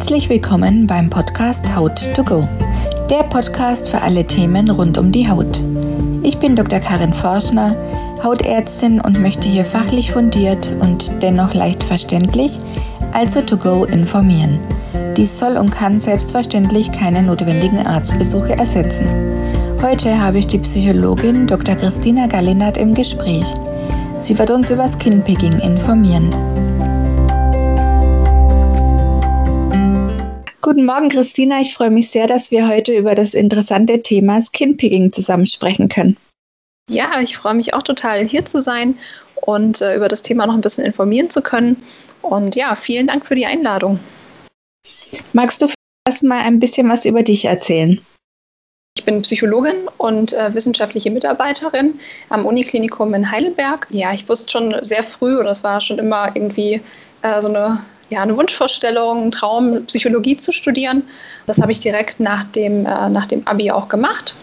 Herzlich willkommen beim Podcast Haut to Go, der Podcast für alle Themen rund um die Haut. Ich bin Dr. Karin Forschner, Hautärztin und möchte hier fachlich fundiert und dennoch leicht verständlich, also to go, informieren. Dies soll und kann selbstverständlich keine notwendigen Arztbesuche ersetzen. Heute habe ich die Psychologin Dr. Christina Gallinat im Gespräch. Sie wird uns über Skinpicking informieren. Guten Morgen, Christina. Ich freue mich sehr, dass wir heute über das interessante Thema Skinpicking zusammen sprechen können. Ja, ich freue mich auch total, hier zu sein und äh, über das Thema noch ein bisschen informieren zu können. Und ja, vielen Dank für die Einladung. Magst du erst mal ein bisschen was über dich erzählen? Ich bin Psychologin und äh, wissenschaftliche Mitarbeiterin am Uniklinikum in Heidelberg. Ja, ich wusste schon sehr früh, oder es war schon immer irgendwie äh, so eine ja, eine Wunschvorstellung, ein Traum, Psychologie zu studieren. Das habe ich direkt nach dem, äh, nach dem Abi auch gemacht.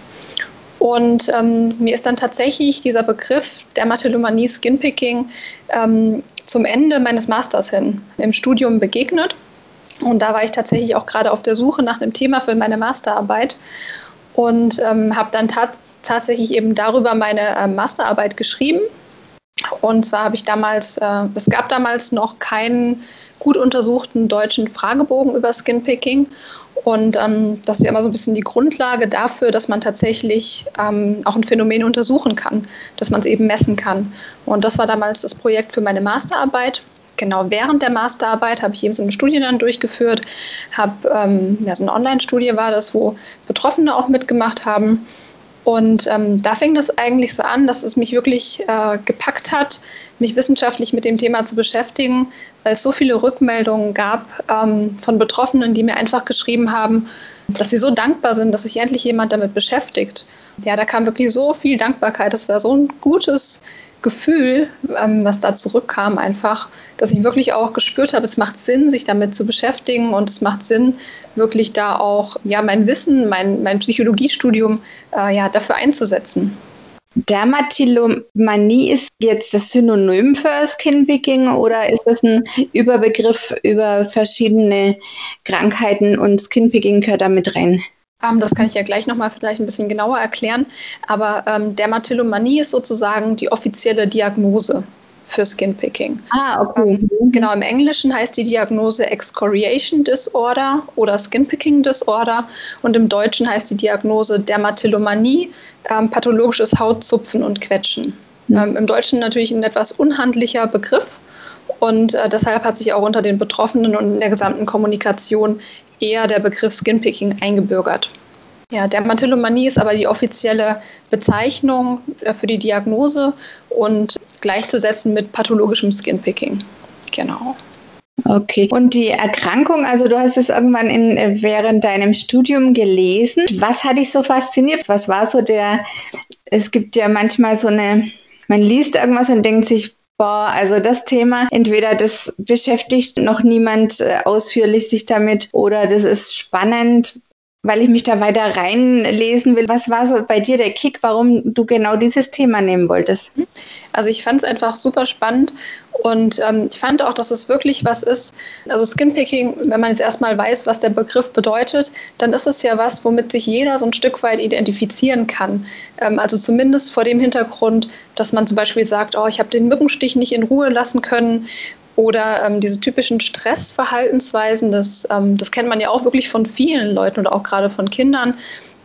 Und ähm, mir ist dann tatsächlich dieser Begriff Dermatillomanie, Skinpicking ähm, zum Ende meines Masters hin im Studium begegnet. Und da war ich tatsächlich auch gerade auf der Suche nach einem Thema für meine Masterarbeit und ähm, habe dann tat tatsächlich eben darüber meine äh, Masterarbeit geschrieben. Und zwar habe ich damals, äh, es gab damals noch keinen gut untersuchten deutschen Fragebogen über Skinpicking. Und ähm, das ist ja immer so ein bisschen die Grundlage dafür, dass man tatsächlich ähm, auch ein Phänomen untersuchen kann, dass man es eben messen kann. Und das war damals das Projekt für meine Masterarbeit. Genau während der Masterarbeit habe ich eben so eine Studie dann durchgeführt, habe ähm, ja, so eine Online-Studie war das, wo Betroffene auch mitgemacht haben und ähm, da fing das eigentlich so an, dass es mich wirklich äh, gepackt hat, mich wissenschaftlich mit dem Thema zu beschäftigen, weil es so viele Rückmeldungen gab ähm, von Betroffenen, die mir einfach geschrieben haben, dass sie so dankbar sind, dass sich endlich jemand damit beschäftigt. Ja, da kam wirklich so viel Dankbarkeit. Das war so ein gutes Gefühl, ähm, was da zurückkam, einfach, dass ich wirklich auch gespürt habe, es macht Sinn, sich damit zu beschäftigen und es macht Sinn, wirklich da auch ja, mein Wissen, mein, mein Psychologiestudium äh, ja, dafür einzusetzen. Dermatillomanie ist jetzt das Synonym für Skinpicking oder ist das ein Überbegriff über verschiedene Krankheiten und Skinpicking gehört da mit rein? Ähm, das kann ich ja gleich nochmal vielleicht ein bisschen genauer erklären. Aber ähm, Dermatillomanie ist sozusagen die offizielle Diagnose für Skinpicking. Ah, okay. Ähm, genau, im Englischen heißt die Diagnose Excoriation Disorder oder Skinpicking Disorder und im Deutschen heißt die Diagnose Dermatillomanie, ähm, pathologisches Hautzupfen und Quetschen. Mhm. Ähm, Im Deutschen natürlich ein etwas unhandlicher Begriff. Und äh, deshalb hat sich auch unter den Betroffenen und in der gesamten Kommunikation eher der Begriff Skinpicking eingebürgert. Ja, Dermatillomanie ist aber die offizielle Bezeichnung äh, für die Diagnose und gleichzusetzen mit pathologischem Skinpicking. Genau. Okay. Und die Erkrankung, also du hast es irgendwann in, äh, während deinem Studium gelesen. Was hat dich so fasziniert? Was war so der, es gibt ja manchmal so eine, man liest irgendwas und denkt sich, Boah, also das Thema, entweder das beschäftigt noch niemand äh, ausführlich sich damit oder das ist spannend, weil ich mich da weiter reinlesen will. Was war so bei dir der Kick, warum du genau dieses Thema nehmen wolltest? Also ich fand es einfach super spannend und ähm, ich fand auch, dass es wirklich was ist. Also Skinpicking, wenn man jetzt erstmal weiß, was der Begriff bedeutet, dann ist es ja was, womit sich jeder so ein Stück weit identifizieren kann. Ähm, also zumindest vor dem Hintergrund, dass man zum Beispiel sagt, oh, ich habe den Mückenstich nicht in Ruhe lassen können oder ähm, diese typischen Stressverhaltensweisen, das, ähm, das kennt man ja auch wirklich von vielen Leuten oder auch gerade von Kindern,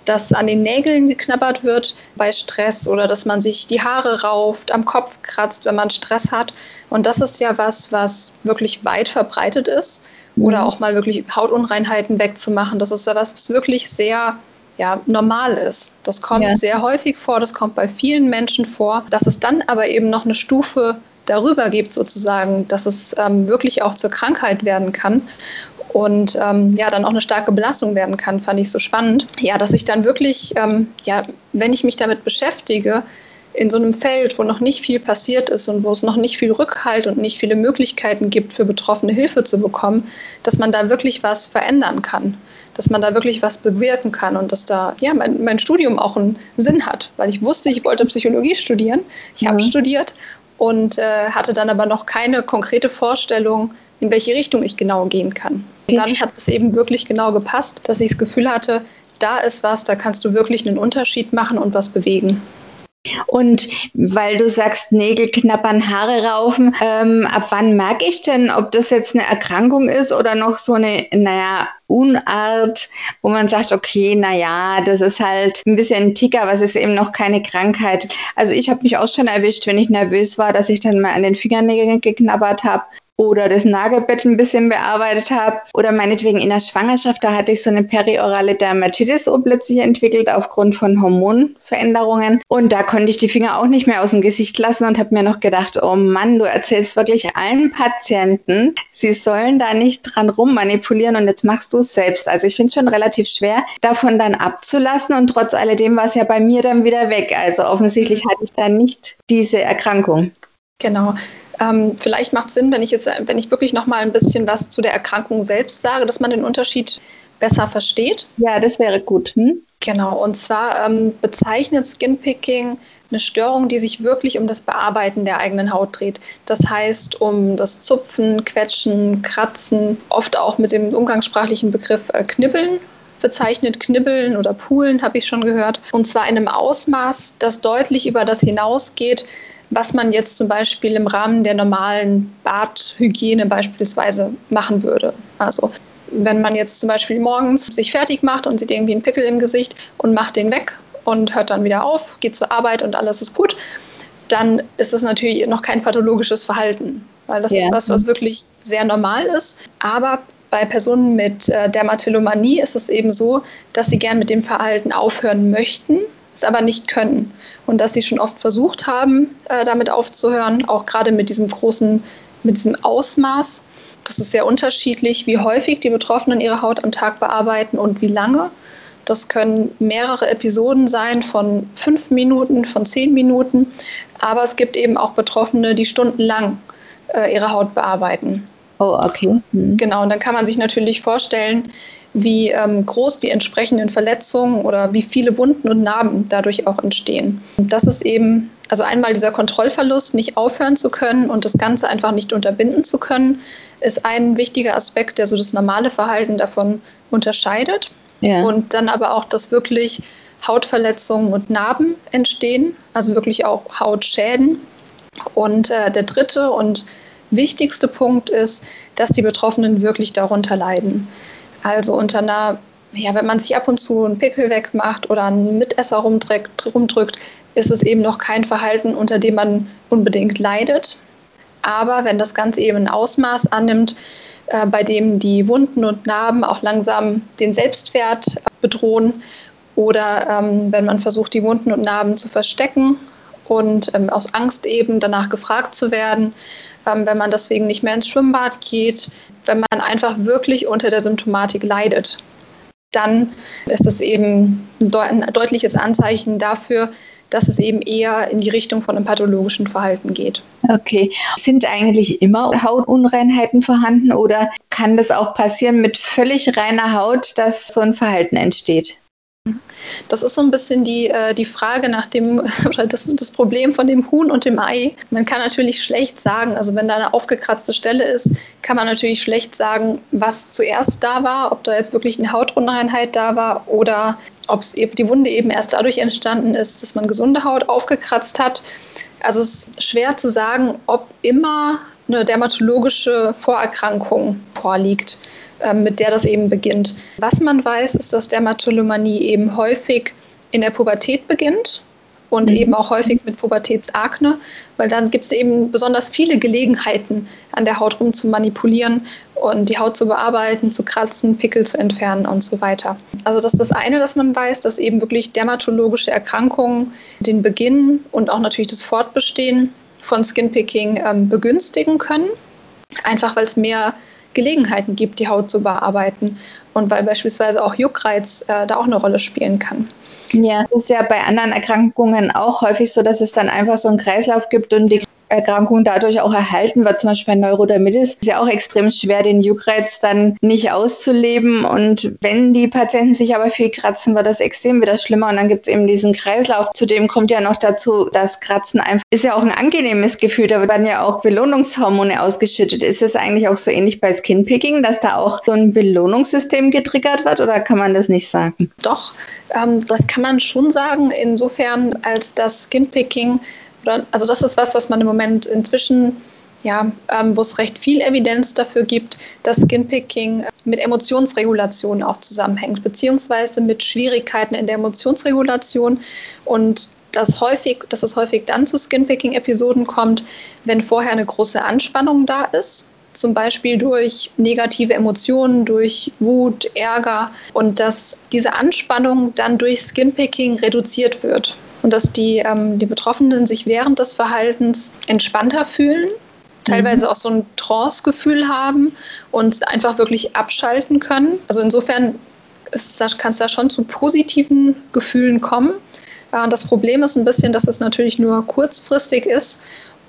dass an den Nägeln geknabbert wird bei Stress oder dass man sich die Haare rauft, am Kopf kratzt, wenn man Stress hat. Und das ist ja was, was wirklich weit verbreitet ist. Oder mhm. auch mal wirklich Hautunreinheiten wegzumachen. Das ist ja was, was wirklich sehr ja, normal ist. Das kommt ja. sehr häufig vor, das kommt bei vielen Menschen vor. Dass es dann aber eben noch eine Stufe darüber gibt, sozusagen, dass es ähm, wirklich auch zur Krankheit werden kann und ähm, ja, dann auch eine starke Belastung werden kann, fand ich so spannend. Ja, dass ich dann wirklich, ähm, ja, wenn ich mich damit beschäftige, in so einem Feld, wo noch nicht viel passiert ist und wo es noch nicht viel Rückhalt und nicht viele Möglichkeiten gibt, für Betroffene Hilfe zu bekommen, dass man da wirklich was verändern kann, dass man da wirklich was bewirken kann und dass da ja mein, mein Studium auch einen Sinn hat, weil ich wusste, ich wollte Psychologie studieren, ich mhm. habe studiert und äh, hatte dann aber noch keine konkrete Vorstellung, in welche Richtung ich genau gehen kann. Und dann hat es eben wirklich genau gepasst, dass ich das Gefühl hatte, da ist was, da kannst du wirklich einen Unterschied machen und was bewegen. Und weil du sagst, Nägel knappern, Haare raufen, ähm, ab wann merke ich denn, ob das jetzt eine Erkrankung ist oder noch so eine, naja, Unart, wo man sagt, okay, naja, das ist halt ein bisschen ein Ticker, was ist eben noch keine Krankheit. Also ich habe mich auch schon erwischt, wenn ich nervös war, dass ich dann mal an den Fingernägeln geknabbert habe oder das Nagelbett ein bisschen bearbeitet habe oder meinetwegen in der Schwangerschaft, da hatte ich so eine periorale Dermatitis plötzlich entwickelt aufgrund von Hormonveränderungen und da konnte ich die Finger auch nicht mehr aus dem Gesicht lassen und habe mir noch gedacht, oh Mann, du erzählst wirklich allen Patienten, sie sollen da nicht dran rummanipulieren und jetzt machst du es selbst. Also ich finde es schon relativ schwer, davon dann abzulassen und trotz alledem war es ja bei mir dann wieder weg. Also offensichtlich hatte ich da nicht diese Erkrankung. Genau. Ähm, vielleicht macht es Sinn, wenn ich jetzt, wenn ich wirklich noch mal ein bisschen was zu der Erkrankung selbst sage, dass man den Unterschied besser versteht. Ja, das wäre gut. Hm? Genau. Und zwar ähm, bezeichnet Skinpicking eine Störung, die sich wirklich um das Bearbeiten der eigenen Haut dreht. Das heißt, um das Zupfen, Quetschen, Kratzen, oft auch mit dem umgangssprachlichen Begriff äh, Knibbeln bezeichnet Knibbeln oder Poolen, habe ich schon gehört. Und zwar in einem Ausmaß, das deutlich über das hinausgeht, was man jetzt zum Beispiel im Rahmen der normalen Badhygiene beispielsweise machen würde. Also wenn man jetzt zum Beispiel morgens sich fertig macht und sieht irgendwie einen Pickel im Gesicht und macht den weg und hört dann wieder auf, geht zur Arbeit und alles ist gut, dann ist es natürlich noch kein pathologisches Verhalten, weil das ja. ist was, was wirklich sehr normal ist. Aber bei Personen mit äh, Dermatillomanie ist es eben so, dass sie gern mit dem Verhalten aufhören möchten, es aber nicht können. Und dass sie schon oft versucht haben, äh, damit aufzuhören, auch gerade mit diesem großen, mit diesem Ausmaß. Das ist sehr unterschiedlich, wie häufig die Betroffenen ihre Haut am Tag bearbeiten und wie lange. Das können mehrere Episoden sein von fünf Minuten, von zehn Minuten. Aber es gibt eben auch Betroffene, die stundenlang äh, ihre Haut bearbeiten. Oh, okay. Mhm. Genau, und dann kann man sich natürlich vorstellen, wie ähm, groß die entsprechenden Verletzungen oder wie viele Wunden und Narben dadurch auch entstehen. Und das ist eben, also einmal dieser Kontrollverlust, nicht aufhören zu können und das Ganze einfach nicht unterbinden zu können, ist ein wichtiger Aspekt, der so das normale Verhalten davon unterscheidet. Ja. Und dann aber auch, dass wirklich Hautverletzungen und Narben entstehen, also wirklich auch Hautschäden. Und äh, der dritte und wichtigste Punkt ist, dass die Betroffenen wirklich darunter leiden. Also unter einer, ja, wenn man sich ab und zu einen Pickel wegmacht oder einen Mitesser rumdrückt, rumdrückt, ist es eben noch kein Verhalten, unter dem man unbedingt leidet. Aber wenn das Ganze eben ein Ausmaß annimmt, äh, bei dem die Wunden und Narben auch langsam den Selbstwert bedrohen oder ähm, wenn man versucht, die Wunden und Narben zu verstecken und ähm, aus Angst eben danach gefragt zu werden, ähm, wenn man deswegen nicht mehr ins Schwimmbad geht, wenn man einfach wirklich unter der Symptomatik leidet. Dann ist es eben ein deutliches Anzeichen dafür, dass es eben eher in die Richtung von einem pathologischen Verhalten geht. Okay. Sind eigentlich immer Hautunreinheiten vorhanden oder kann das auch passieren mit völlig reiner Haut, dass so ein Verhalten entsteht? Das ist so ein bisschen die, äh, die Frage nach dem, oder das ist das Problem von dem Huhn und dem Ei. Man kann natürlich schlecht sagen, also wenn da eine aufgekratzte Stelle ist, kann man natürlich schlecht sagen, was zuerst da war, ob da jetzt wirklich eine Hautunreinheit da war oder ob eben die Wunde eben erst dadurch entstanden ist, dass man gesunde Haut aufgekratzt hat. Also es ist schwer zu sagen, ob immer eine dermatologische Vorerkrankung vorliegt, ähm, mit der das eben beginnt. Was man weiß, ist, dass Dermatolomanie eben häufig in der Pubertät beginnt und mhm. eben auch häufig mit Pubertätsakne, weil dann gibt es eben besonders viele Gelegenheiten, an der Haut rum zu manipulieren und die Haut zu bearbeiten, zu kratzen, Pickel zu entfernen und so weiter. Also das ist das eine, dass man weiß, dass eben wirklich dermatologische Erkrankungen den Beginn und auch natürlich das Fortbestehen von Skinpicking ähm, begünstigen können. Einfach weil es mehr Gelegenheiten gibt, die Haut zu bearbeiten und weil beispielsweise auch Juckreiz äh, da auch eine Rolle spielen kann. Ja, es ist ja bei anderen Erkrankungen auch häufig so, dass es dann einfach so einen Kreislauf gibt und die Hauterkrankung dadurch auch erhalten wird. Zum Beispiel bei Neurodermitis ist ja auch extrem schwer, den Juckreiz dann nicht auszuleben. Und wenn die Patienten sich aber viel kratzen, wird das extrem wieder schlimmer. Und dann gibt es eben diesen Kreislauf. Zudem kommt ja noch dazu, dass Kratzen einfach ist ja auch ein angenehmes Gefühl. Da werden ja auch Belohnungshormone ausgeschüttet. Ist es eigentlich auch so ähnlich bei Skinpicking, dass da auch so ein Belohnungssystem getriggert wird oder kann man das nicht sagen? Doch, ähm, das kann man schon sagen. Insofern, als das Skinpicking also das ist was, was man im Moment inzwischen ja, ähm, wo es recht viel Evidenz dafür gibt, dass Skinpicking mit Emotionsregulation auch zusammenhängt, beziehungsweise mit Schwierigkeiten in der Emotionsregulation. Und dass, häufig, dass es häufig dann zu Skinpicking-Episoden kommt, wenn vorher eine große Anspannung da ist, zum Beispiel durch negative Emotionen, durch Wut, Ärger und dass diese Anspannung dann durch Skinpicking reduziert wird und dass die, ähm, die Betroffenen sich während des Verhaltens entspannter fühlen, teilweise mhm. auch so ein Trance-Gefühl haben und einfach wirklich abschalten können. Also insofern kann es da schon zu positiven Gefühlen kommen. Äh, das Problem ist ein bisschen, dass es natürlich nur kurzfristig ist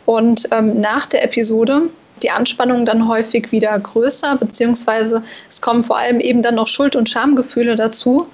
und ähm, nach der Episode die Anspannung dann häufig wieder größer, beziehungsweise es kommen vor allem eben dann noch Schuld- und Schamgefühle dazu,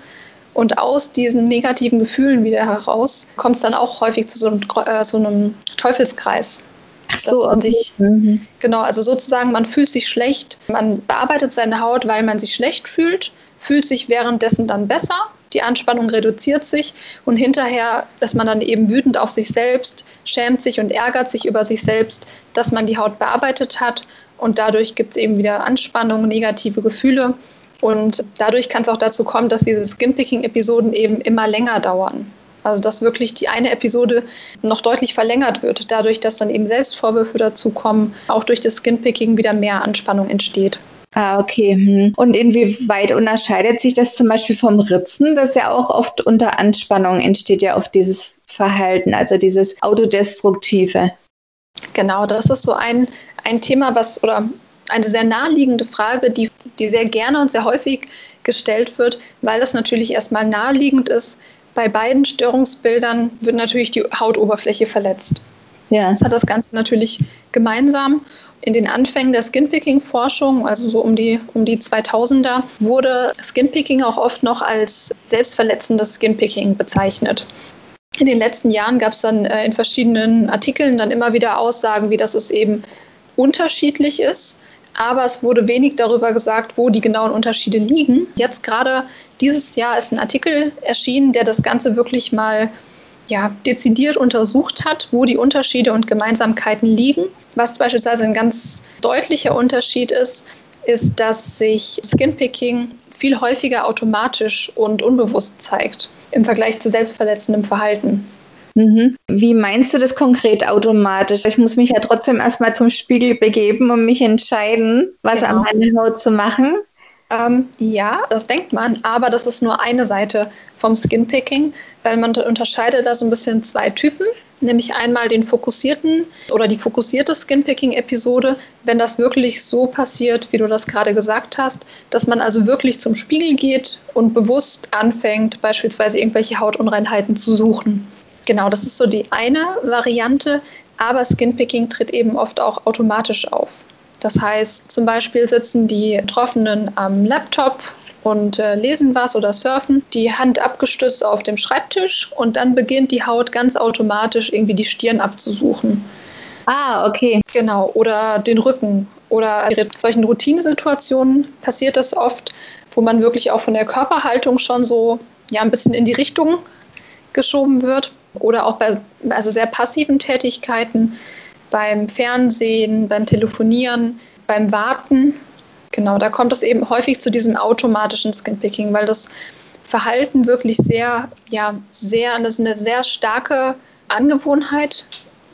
und aus diesen negativen Gefühlen wieder heraus kommt es dann auch häufig zu so einem, äh, so einem Teufelskreis. Ach so, man sich, mhm. genau, also sozusagen, man fühlt sich schlecht, man bearbeitet seine Haut, weil man sich schlecht fühlt, fühlt sich währenddessen dann besser, die Anspannung reduziert sich. Und hinterher ist man dann eben wütend auf sich selbst, schämt sich und ärgert sich über sich selbst, dass man die Haut bearbeitet hat. Und dadurch gibt es eben wieder Anspannung, negative Gefühle und dadurch kann es auch dazu kommen, dass diese Skinpicking-Episoden eben immer länger dauern. Also dass wirklich die eine Episode noch deutlich verlängert wird, dadurch, dass dann eben Selbstvorwürfe dazu kommen, auch durch das Skinpicking wieder mehr Anspannung entsteht. Ah, okay. Hm. Und inwieweit unterscheidet sich das zum Beispiel vom Ritzen, das ja auch oft unter Anspannung entsteht, ja auf dieses Verhalten, also dieses Autodestruktive? Genau, das ist so ein, ein Thema, was oder eine sehr naheliegende Frage, die, die sehr gerne und sehr häufig gestellt wird, weil es natürlich erstmal naheliegend ist. Bei beiden Störungsbildern wird natürlich die Hautoberfläche verletzt. Ja. Das hat das Ganze natürlich gemeinsam. In den Anfängen der Skinpicking-Forschung, also so um die, um die 2000er, wurde Skinpicking auch oft noch als selbstverletzendes Skinpicking bezeichnet. In den letzten Jahren gab es dann äh, in verschiedenen Artikeln dann immer wieder Aussagen, wie das es eben unterschiedlich ist aber es wurde wenig darüber gesagt, wo die genauen Unterschiede liegen. Jetzt gerade dieses Jahr ist ein Artikel erschienen, der das Ganze wirklich mal ja, dezidiert untersucht hat, wo die Unterschiede und Gemeinsamkeiten liegen. Was beispielsweise ein ganz deutlicher Unterschied ist, ist, dass sich Skinpicking viel häufiger automatisch und unbewusst zeigt im Vergleich zu selbstverletzendem Verhalten. Mhm. Wie meinst du das konkret automatisch? Ich muss mich ja trotzdem erstmal zum Spiegel begeben und mich entscheiden, was genau. an meiner Haut zu machen. Ähm, ja, das denkt man, aber das ist nur eine Seite vom Skinpicking, weil man unterscheidet da so ein bisschen zwei Typen, nämlich einmal den fokussierten oder die fokussierte Skinpicking-Episode, wenn das wirklich so passiert, wie du das gerade gesagt hast, dass man also wirklich zum Spiegel geht und bewusst anfängt, beispielsweise irgendwelche Hautunreinheiten zu suchen. Genau, das ist so die eine Variante, aber Skinpicking tritt eben oft auch automatisch auf. Das heißt, zum Beispiel sitzen die Betroffenen am Laptop und äh, lesen was oder surfen, die Hand abgestützt auf dem Schreibtisch und dann beginnt die Haut ganz automatisch irgendwie die Stirn abzusuchen. Ah, okay. Genau, oder den Rücken. Oder in solchen Routinesituationen passiert das oft, wo man wirklich auch von der Körperhaltung schon so ja, ein bisschen in die Richtung geschoben wird oder auch bei also sehr passiven Tätigkeiten, beim Fernsehen, beim Telefonieren, beim Warten. Genau, da kommt es eben häufig zu diesem automatischen Skinpicking, weil das Verhalten wirklich sehr, ja, sehr, das ist eine sehr starke Angewohnheit,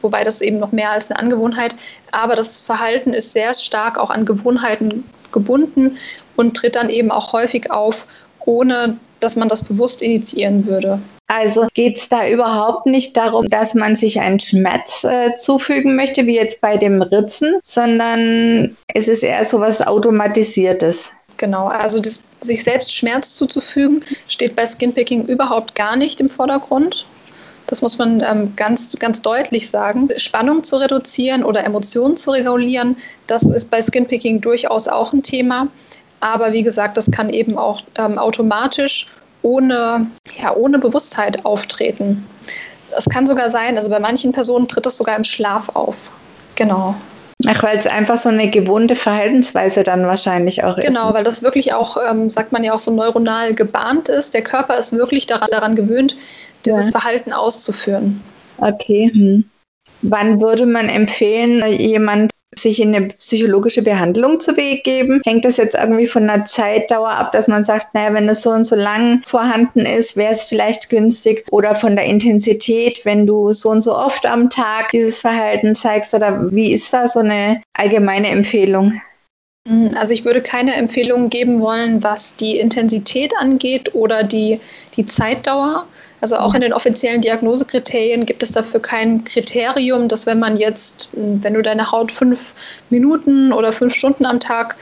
wobei das eben noch mehr als eine Angewohnheit, aber das Verhalten ist sehr stark auch an Gewohnheiten gebunden und tritt dann eben auch häufig auf, ohne dass man das bewusst initiieren würde. Also geht es da überhaupt nicht darum, dass man sich einen Schmerz äh, zufügen möchte, wie jetzt bei dem Ritzen, sondern es ist eher so was Automatisiertes. Genau, also das, sich selbst Schmerz zuzufügen, steht bei Skinpicking überhaupt gar nicht im Vordergrund, Das muss man ähm, ganz, ganz deutlich sagen. Spannung zu reduzieren oder Emotionen zu regulieren, das ist bei Skinpicking durchaus auch ein Thema. Aber wie gesagt, das kann eben auch ähm, automatisch ohne, ja, ohne Bewusstheit auftreten. Es kann sogar sein, also bei manchen Personen tritt das sogar im Schlaf auf. Genau. Ach, weil es einfach so eine gewohnte Verhaltensweise dann wahrscheinlich auch ist. Genau, weil das wirklich auch, ähm, sagt man ja auch so neuronal gebahnt ist. Der Körper ist wirklich daran, daran gewöhnt, dieses ja. Verhalten auszuführen. Okay. Hm. Wann würde man empfehlen, jemand sich in eine psychologische Behandlung zu begeben? Hängt das jetzt irgendwie von einer Zeitdauer ab, dass man sagt, naja, wenn das so und so lang vorhanden ist, wäre es vielleicht günstig oder von der Intensität, wenn du so und so oft am Tag dieses Verhalten zeigst oder wie ist da so eine allgemeine Empfehlung? Also ich würde keine Empfehlungen geben wollen, was die Intensität angeht oder die, die Zeitdauer. Also auch in den offiziellen Diagnosekriterien gibt es dafür kein Kriterium, dass wenn man jetzt, wenn du deine Haut fünf Minuten oder fünf Stunden am Tag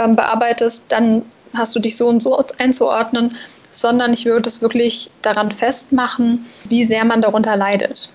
ähm, bearbeitest, dann hast du dich so und so einzuordnen, sondern ich würde es wirklich daran festmachen, wie sehr man darunter leidet.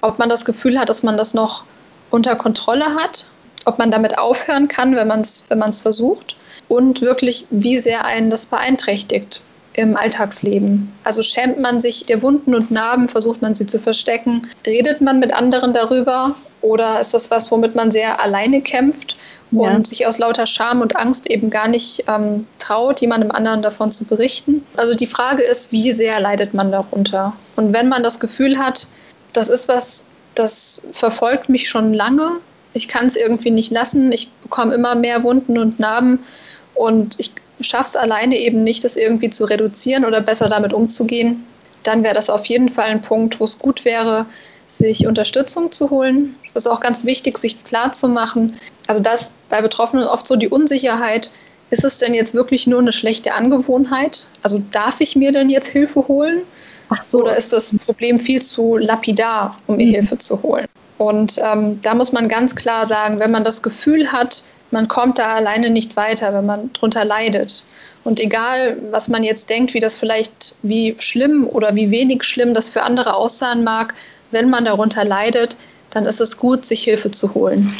Ob man das Gefühl hat, dass man das noch unter Kontrolle hat, ob man damit aufhören kann, wenn man es wenn versucht und wirklich, wie sehr einen das beeinträchtigt im Alltagsleben? Also schämt man sich der Wunden und Narben, versucht man sie zu verstecken? Redet man mit anderen darüber? Oder ist das was, womit man sehr alleine kämpft und ja. sich aus lauter Scham und Angst eben gar nicht ähm, traut, jemandem anderen davon zu berichten? Also die Frage ist, wie sehr leidet man darunter? Und wenn man das Gefühl hat, das ist was, das verfolgt mich schon lange, ich kann es irgendwie nicht lassen, ich bekomme immer mehr Wunden und Narben und ich schaffe es alleine eben nicht, das irgendwie zu reduzieren oder besser damit umzugehen, dann wäre das auf jeden Fall ein Punkt, wo es gut wäre, sich Unterstützung zu holen. Das ist auch ganz wichtig, sich klar zu machen. Also das bei Betroffenen oft so die Unsicherheit, ist es denn jetzt wirklich nur eine schlechte Angewohnheit? Also darf ich mir denn jetzt Hilfe holen? Ach so. Oder ist das Problem viel zu lapidar, um mir mhm. Hilfe zu holen? Und ähm, da muss man ganz klar sagen, wenn man das Gefühl hat, man kommt da alleine nicht weiter, wenn man drunter leidet. Und egal, was man jetzt denkt, wie das vielleicht, wie schlimm oder wie wenig schlimm das für andere aussahen mag, wenn man darunter leidet, dann ist es gut, sich Hilfe zu holen.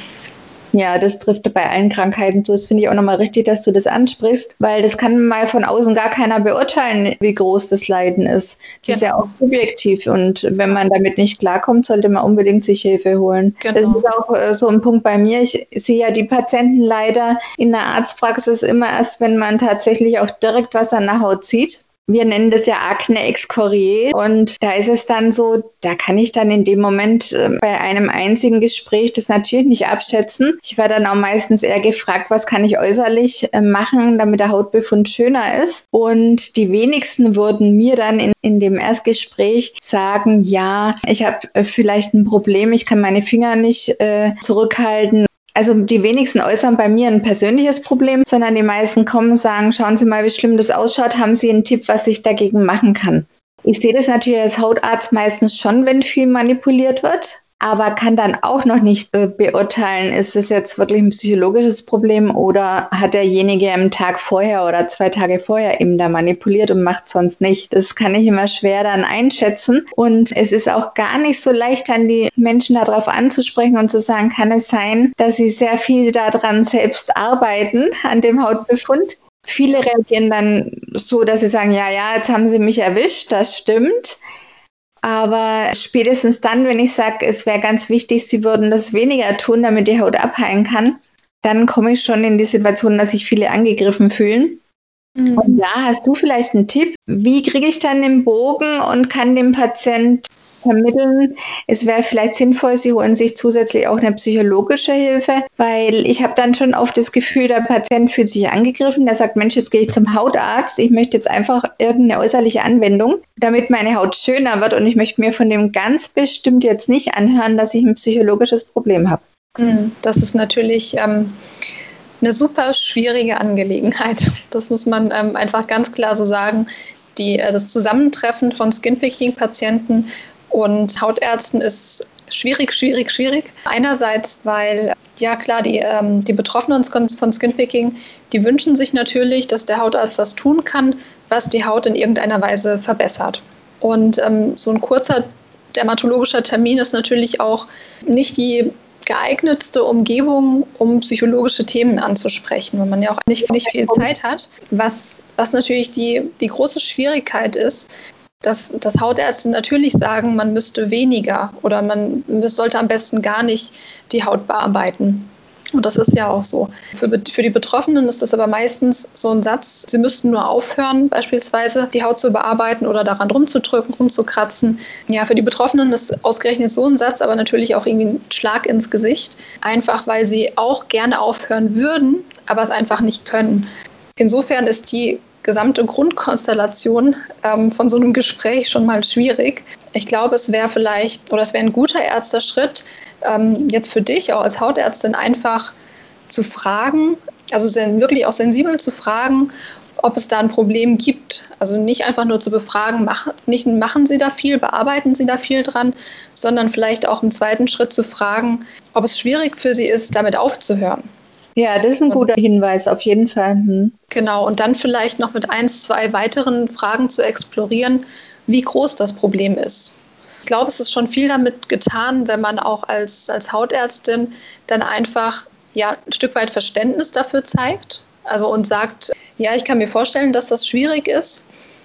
Ja, das trifft bei allen Krankheiten so. Das finde ich auch nochmal richtig, dass du das ansprichst, weil das kann mal von außen gar keiner beurteilen, wie groß das Leiden ist. Das genau. ist ja auch subjektiv und wenn man damit nicht klarkommt, sollte man unbedingt sich Hilfe holen. Genau. Das ist auch äh, so ein Punkt bei mir. Ich sehe ja die Patienten leider in der Arztpraxis immer erst, wenn man tatsächlich auch direkt was an der Haut sieht. Wir nennen das ja Akne excoriae und da ist es dann so, da kann ich dann in dem Moment äh, bei einem einzigen Gespräch das natürlich nicht abschätzen. Ich war dann auch meistens eher gefragt, was kann ich äußerlich äh, machen, damit der Hautbefund schöner ist. Und die wenigsten würden mir dann in, in dem Erstgespräch sagen, ja, ich habe äh, vielleicht ein Problem, ich kann meine Finger nicht äh, zurückhalten also die wenigsten äußern bei mir ein persönliches Problem, sondern die meisten kommen und sagen, schauen Sie mal, wie schlimm das ausschaut, haben Sie einen Tipp, was ich dagegen machen kann? Ich sehe das natürlich als Hautarzt meistens schon, wenn viel manipuliert wird aber kann dann auch noch nicht äh, beurteilen, ist es jetzt wirklich ein psychologisches Problem oder hat derjenige am Tag vorher oder zwei Tage vorher eben da manipuliert und macht sonst nicht. Das kann ich immer schwer dann einschätzen und es ist auch gar nicht so leicht, dann die Menschen darauf anzusprechen und zu sagen, kann es sein, dass sie sehr viel daran selbst arbeiten, an dem Hautbefund. Viele reagieren dann so, dass sie sagen, ja, ja, jetzt haben sie mich erwischt, das stimmt. Aber spätestens dann, wenn ich sage, es wäre ganz wichtig, sie würden das weniger tun, damit die Haut abheilen kann, dann komme ich schon in die Situation, dass sich viele angegriffen fühlen. Mhm. Und ja, hast du vielleicht einen Tipp? Wie kriege ich dann den Bogen und kann dem Patient vermitteln. Es wäre vielleicht sinnvoll, sie holen sich zusätzlich auch eine psychologische Hilfe, weil ich habe dann schon oft das Gefühl, der Patient fühlt sich angegriffen. Der sagt, Mensch, jetzt gehe ich zum Hautarzt. Ich möchte jetzt einfach irgendeine äußerliche Anwendung, damit meine Haut schöner wird und ich möchte mir von dem ganz bestimmt jetzt nicht anhören, dass ich ein psychologisches Problem habe. Hm, das ist natürlich ähm, eine super schwierige Angelegenheit. Das muss man ähm, einfach ganz klar so sagen. Die, äh, das Zusammentreffen von Skinpicking-Patienten und Hautärzten ist schwierig, schwierig, schwierig. Einerseits, weil, ja klar, die, ähm, die Betroffenen von Skinpicking, die wünschen sich natürlich, dass der Hautarzt was tun kann, was die Haut in irgendeiner Weise verbessert. Und ähm, so ein kurzer dermatologischer Termin ist natürlich auch nicht die geeignetste Umgebung, um psychologische Themen anzusprechen, weil man ja auch nicht, nicht viel Zeit hat. Was, was natürlich die, die große Schwierigkeit ist, dass, dass Hautärzte natürlich sagen, man müsste weniger oder man sollte am besten gar nicht die Haut bearbeiten. Und das ist ja auch so. Für, für die Betroffenen ist das aber meistens so ein Satz, sie müssten nur aufhören, beispielsweise die Haut zu bearbeiten oder daran rumzudrücken, rumzukratzen. Ja, für die Betroffenen ist ausgerechnet so ein Satz aber natürlich auch irgendwie ein Schlag ins Gesicht. Einfach weil sie auch gerne aufhören würden, aber es einfach nicht können. Insofern ist die gesamte Grundkonstellation ähm, von so einem Gespräch schon mal schwierig. Ich glaube, es wäre vielleicht oder es wäre ein guter erster Schritt, ähm, jetzt für dich auch als Hautärztin einfach zu fragen, also wirklich auch sensibel zu fragen, ob es da ein Problem gibt. Also nicht einfach nur zu befragen, mach, nicht machen Sie da viel, bearbeiten Sie da viel dran, sondern vielleicht auch im zweiten Schritt zu fragen, ob es schwierig für Sie ist, damit aufzuhören. Ja, das ist ein guter Hinweis, auf jeden Fall. Hm. Genau, und dann vielleicht noch mit ein, zwei weiteren Fragen zu explorieren, wie groß das Problem ist. Ich glaube, es ist schon viel damit getan, wenn man auch als, als Hautärztin dann einfach ja, ein Stück weit Verständnis dafür zeigt. Also und sagt, ja, ich kann mir vorstellen, dass das schwierig ist.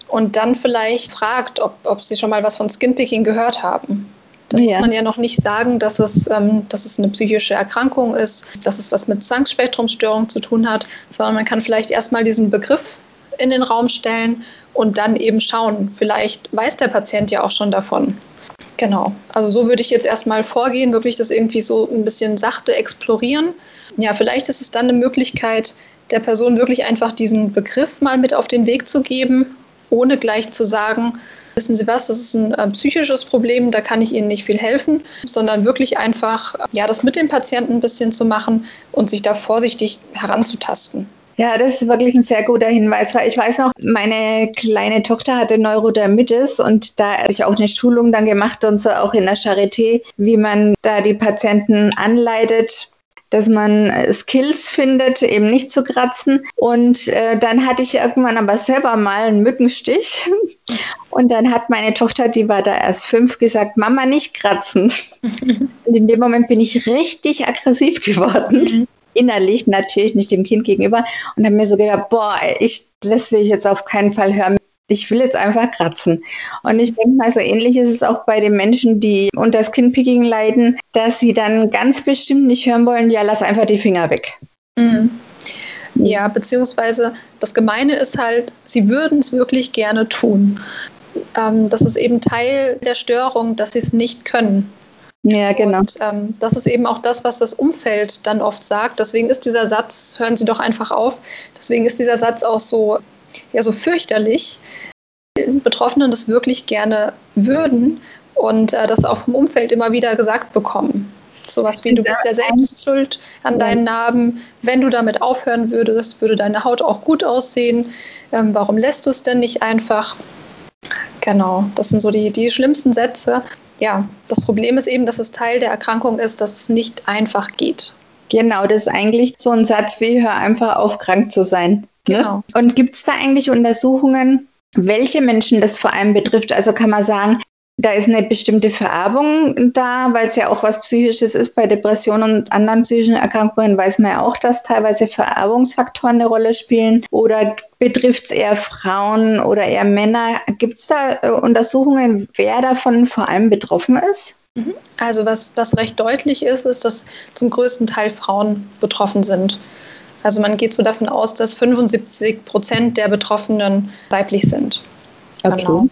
Und dann vielleicht fragt, ob, ob Sie schon mal was von Skinpicking gehört haben. Das ja. muss man ja noch nicht sagen, dass es, ähm, dass es eine psychische Erkrankung ist, dass es was mit Zwangsspektrumstörung zu tun hat, sondern man kann vielleicht erstmal diesen Begriff in den Raum stellen und dann eben schauen, vielleicht weiß der Patient ja auch schon davon. Genau, also so würde ich jetzt erstmal vorgehen, wirklich das irgendwie so ein bisschen sachte explorieren. Ja, vielleicht ist es dann eine Möglichkeit, der Person wirklich einfach diesen Begriff mal mit auf den Weg zu geben, ohne gleich zu sagen, wissen Sie was, das ist ein äh, psychisches Problem, da kann ich Ihnen nicht viel helfen, sondern wirklich einfach, ja, das mit dem Patienten ein bisschen zu machen und sich da vorsichtig heranzutasten. Ja, das ist wirklich ein sehr guter Hinweis, weil ich weiß noch, meine kleine Tochter hatte Neurodermitis und da habe ich auch eine Schulung dann gemacht und so auch in der Charité, wie man da die Patienten anleitet, dass man äh, Skills findet, eben nicht zu kratzen. Und äh, dann hatte ich irgendwann aber selber mal einen Mückenstich. Und dann hat meine Tochter, die war da erst fünf, gesagt, Mama, nicht kratzen. Und in dem Moment bin ich richtig aggressiv geworden. Mhm innerlich natürlich nicht dem Kind gegenüber und habe mir so gedacht, boah, ich, das will ich jetzt auf keinen Fall hören. Ich will jetzt einfach kratzen. Und ich denke mal, so ähnlich ist es auch bei den Menschen, die unter Skinpicking leiden, dass sie dann ganz bestimmt nicht hören wollen, ja, lass einfach die Finger weg. Mhm. Ja, beziehungsweise das Gemeine ist halt, sie würden es wirklich gerne tun. Ähm, das ist eben Teil der Störung, dass sie es nicht können. Ja, genau. Und ähm, das ist eben auch das, was das Umfeld dann oft sagt. Deswegen ist dieser Satz, hören Sie doch einfach auf, deswegen ist dieser Satz auch so, ja, so fürchterlich. Betroffenen das wirklich gerne würden und äh, das auch vom Umfeld immer wieder gesagt bekommen. Sowas wie, du bist ja selbst schuld an deinen Narben. Wenn du damit aufhören würdest, würde deine Haut auch gut aussehen. Ähm, warum lässt du es denn nicht einfach? Genau, das sind so die, die schlimmsten Sätze ja, das Problem ist eben, dass es Teil der Erkrankung ist, dass es nicht einfach geht. Genau, das ist eigentlich so ein Satz wie, hör einfach auf, krank zu sein. Ne? Genau. Und gibt es da eigentlich Untersuchungen, welche Menschen das vor allem betrifft? Also kann man sagen, da ist eine bestimmte Vererbung da, weil es ja auch was Psychisches ist. Bei Depressionen und anderen psychischen Erkrankungen weiß man ja auch, dass teilweise Vererbungsfaktoren eine Rolle spielen. Oder betrifft es eher Frauen oder eher Männer? Gibt es da äh, Untersuchungen, wer davon vor allem betroffen ist? Mhm. Also was, was recht deutlich ist, ist, dass zum größten Teil Frauen betroffen sind. Also man geht so davon aus, dass 75 Prozent der Betroffenen weiblich sind. Okay. Genau.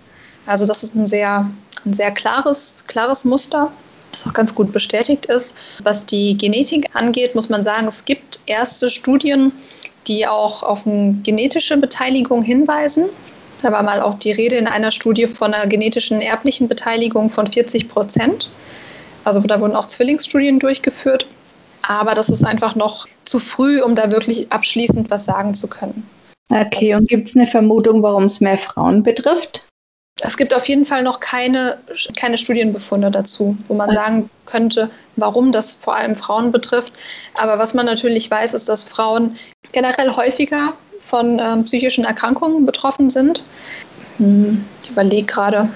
Also das ist ein sehr ein sehr klares, klares Muster, das auch ganz gut bestätigt ist. Was die Genetik angeht, muss man sagen, es gibt erste Studien, die auch auf eine genetische Beteiligung hinweisen. Da war mal auch die Rede in einer Studie von einer genetischen erblichen Beteiligung von 40 Prozent. Also da wurden auch Zwillingsstudien durchgeführt. Aber das ist einfach noch zu früh, um da wirklich abschließend was sagen zu können. Okay, und gibt es eine Vermutung, warum es mehr Frauen betrifft? Es gibt auf jeden Fall noch keine, keine Studienbefunde dazu, wo man sagen könnte, warum das vor allem Frauen betrifft. Aber was man natürlich weiß, ist, dass Frauen generell häufiger von ähm, psychischen Erkrankungen betroffen sind. Hm, ich überlege gerade.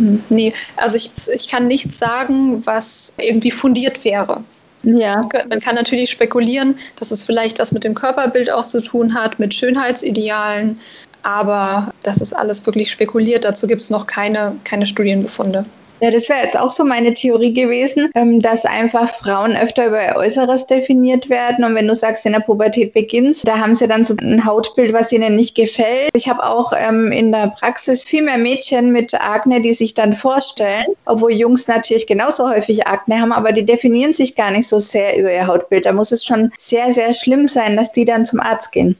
Hm, nee, also ich, ich kann nichts sagen, was irgendwie fundiert wäre. Ja. Man kann natürlich spekulieren, dass es vielleicht was mit dem Körperbild auch zu tun hat, mit Schönheitsidealen, aber das ist alles wirklich spekuliert. Dazu gibt es noch keine, keine Studienbefunde. Ja, das wäre jetzt auch so meine Theorie gewesen, ähm, dass einfach Frauen öfter über ihr Äußeres definiert werden. Und wenn du sagst, in der Pubertät beginnst, da haben sie dann so ein Hautbild, was ihnen nicht gefällt. Ich habe auch ähm, in der Praxis viel mehr Mädchen mit Akne, die sich dann vorstellen, obwohl Jungs natürlich genauso häufig Akne haben, aber die definieren sich gar nicht so sehr über ihr Hautbild. Da muss es schon sehr, sehr schlimm sein, dass die dann zum Arzt gehen.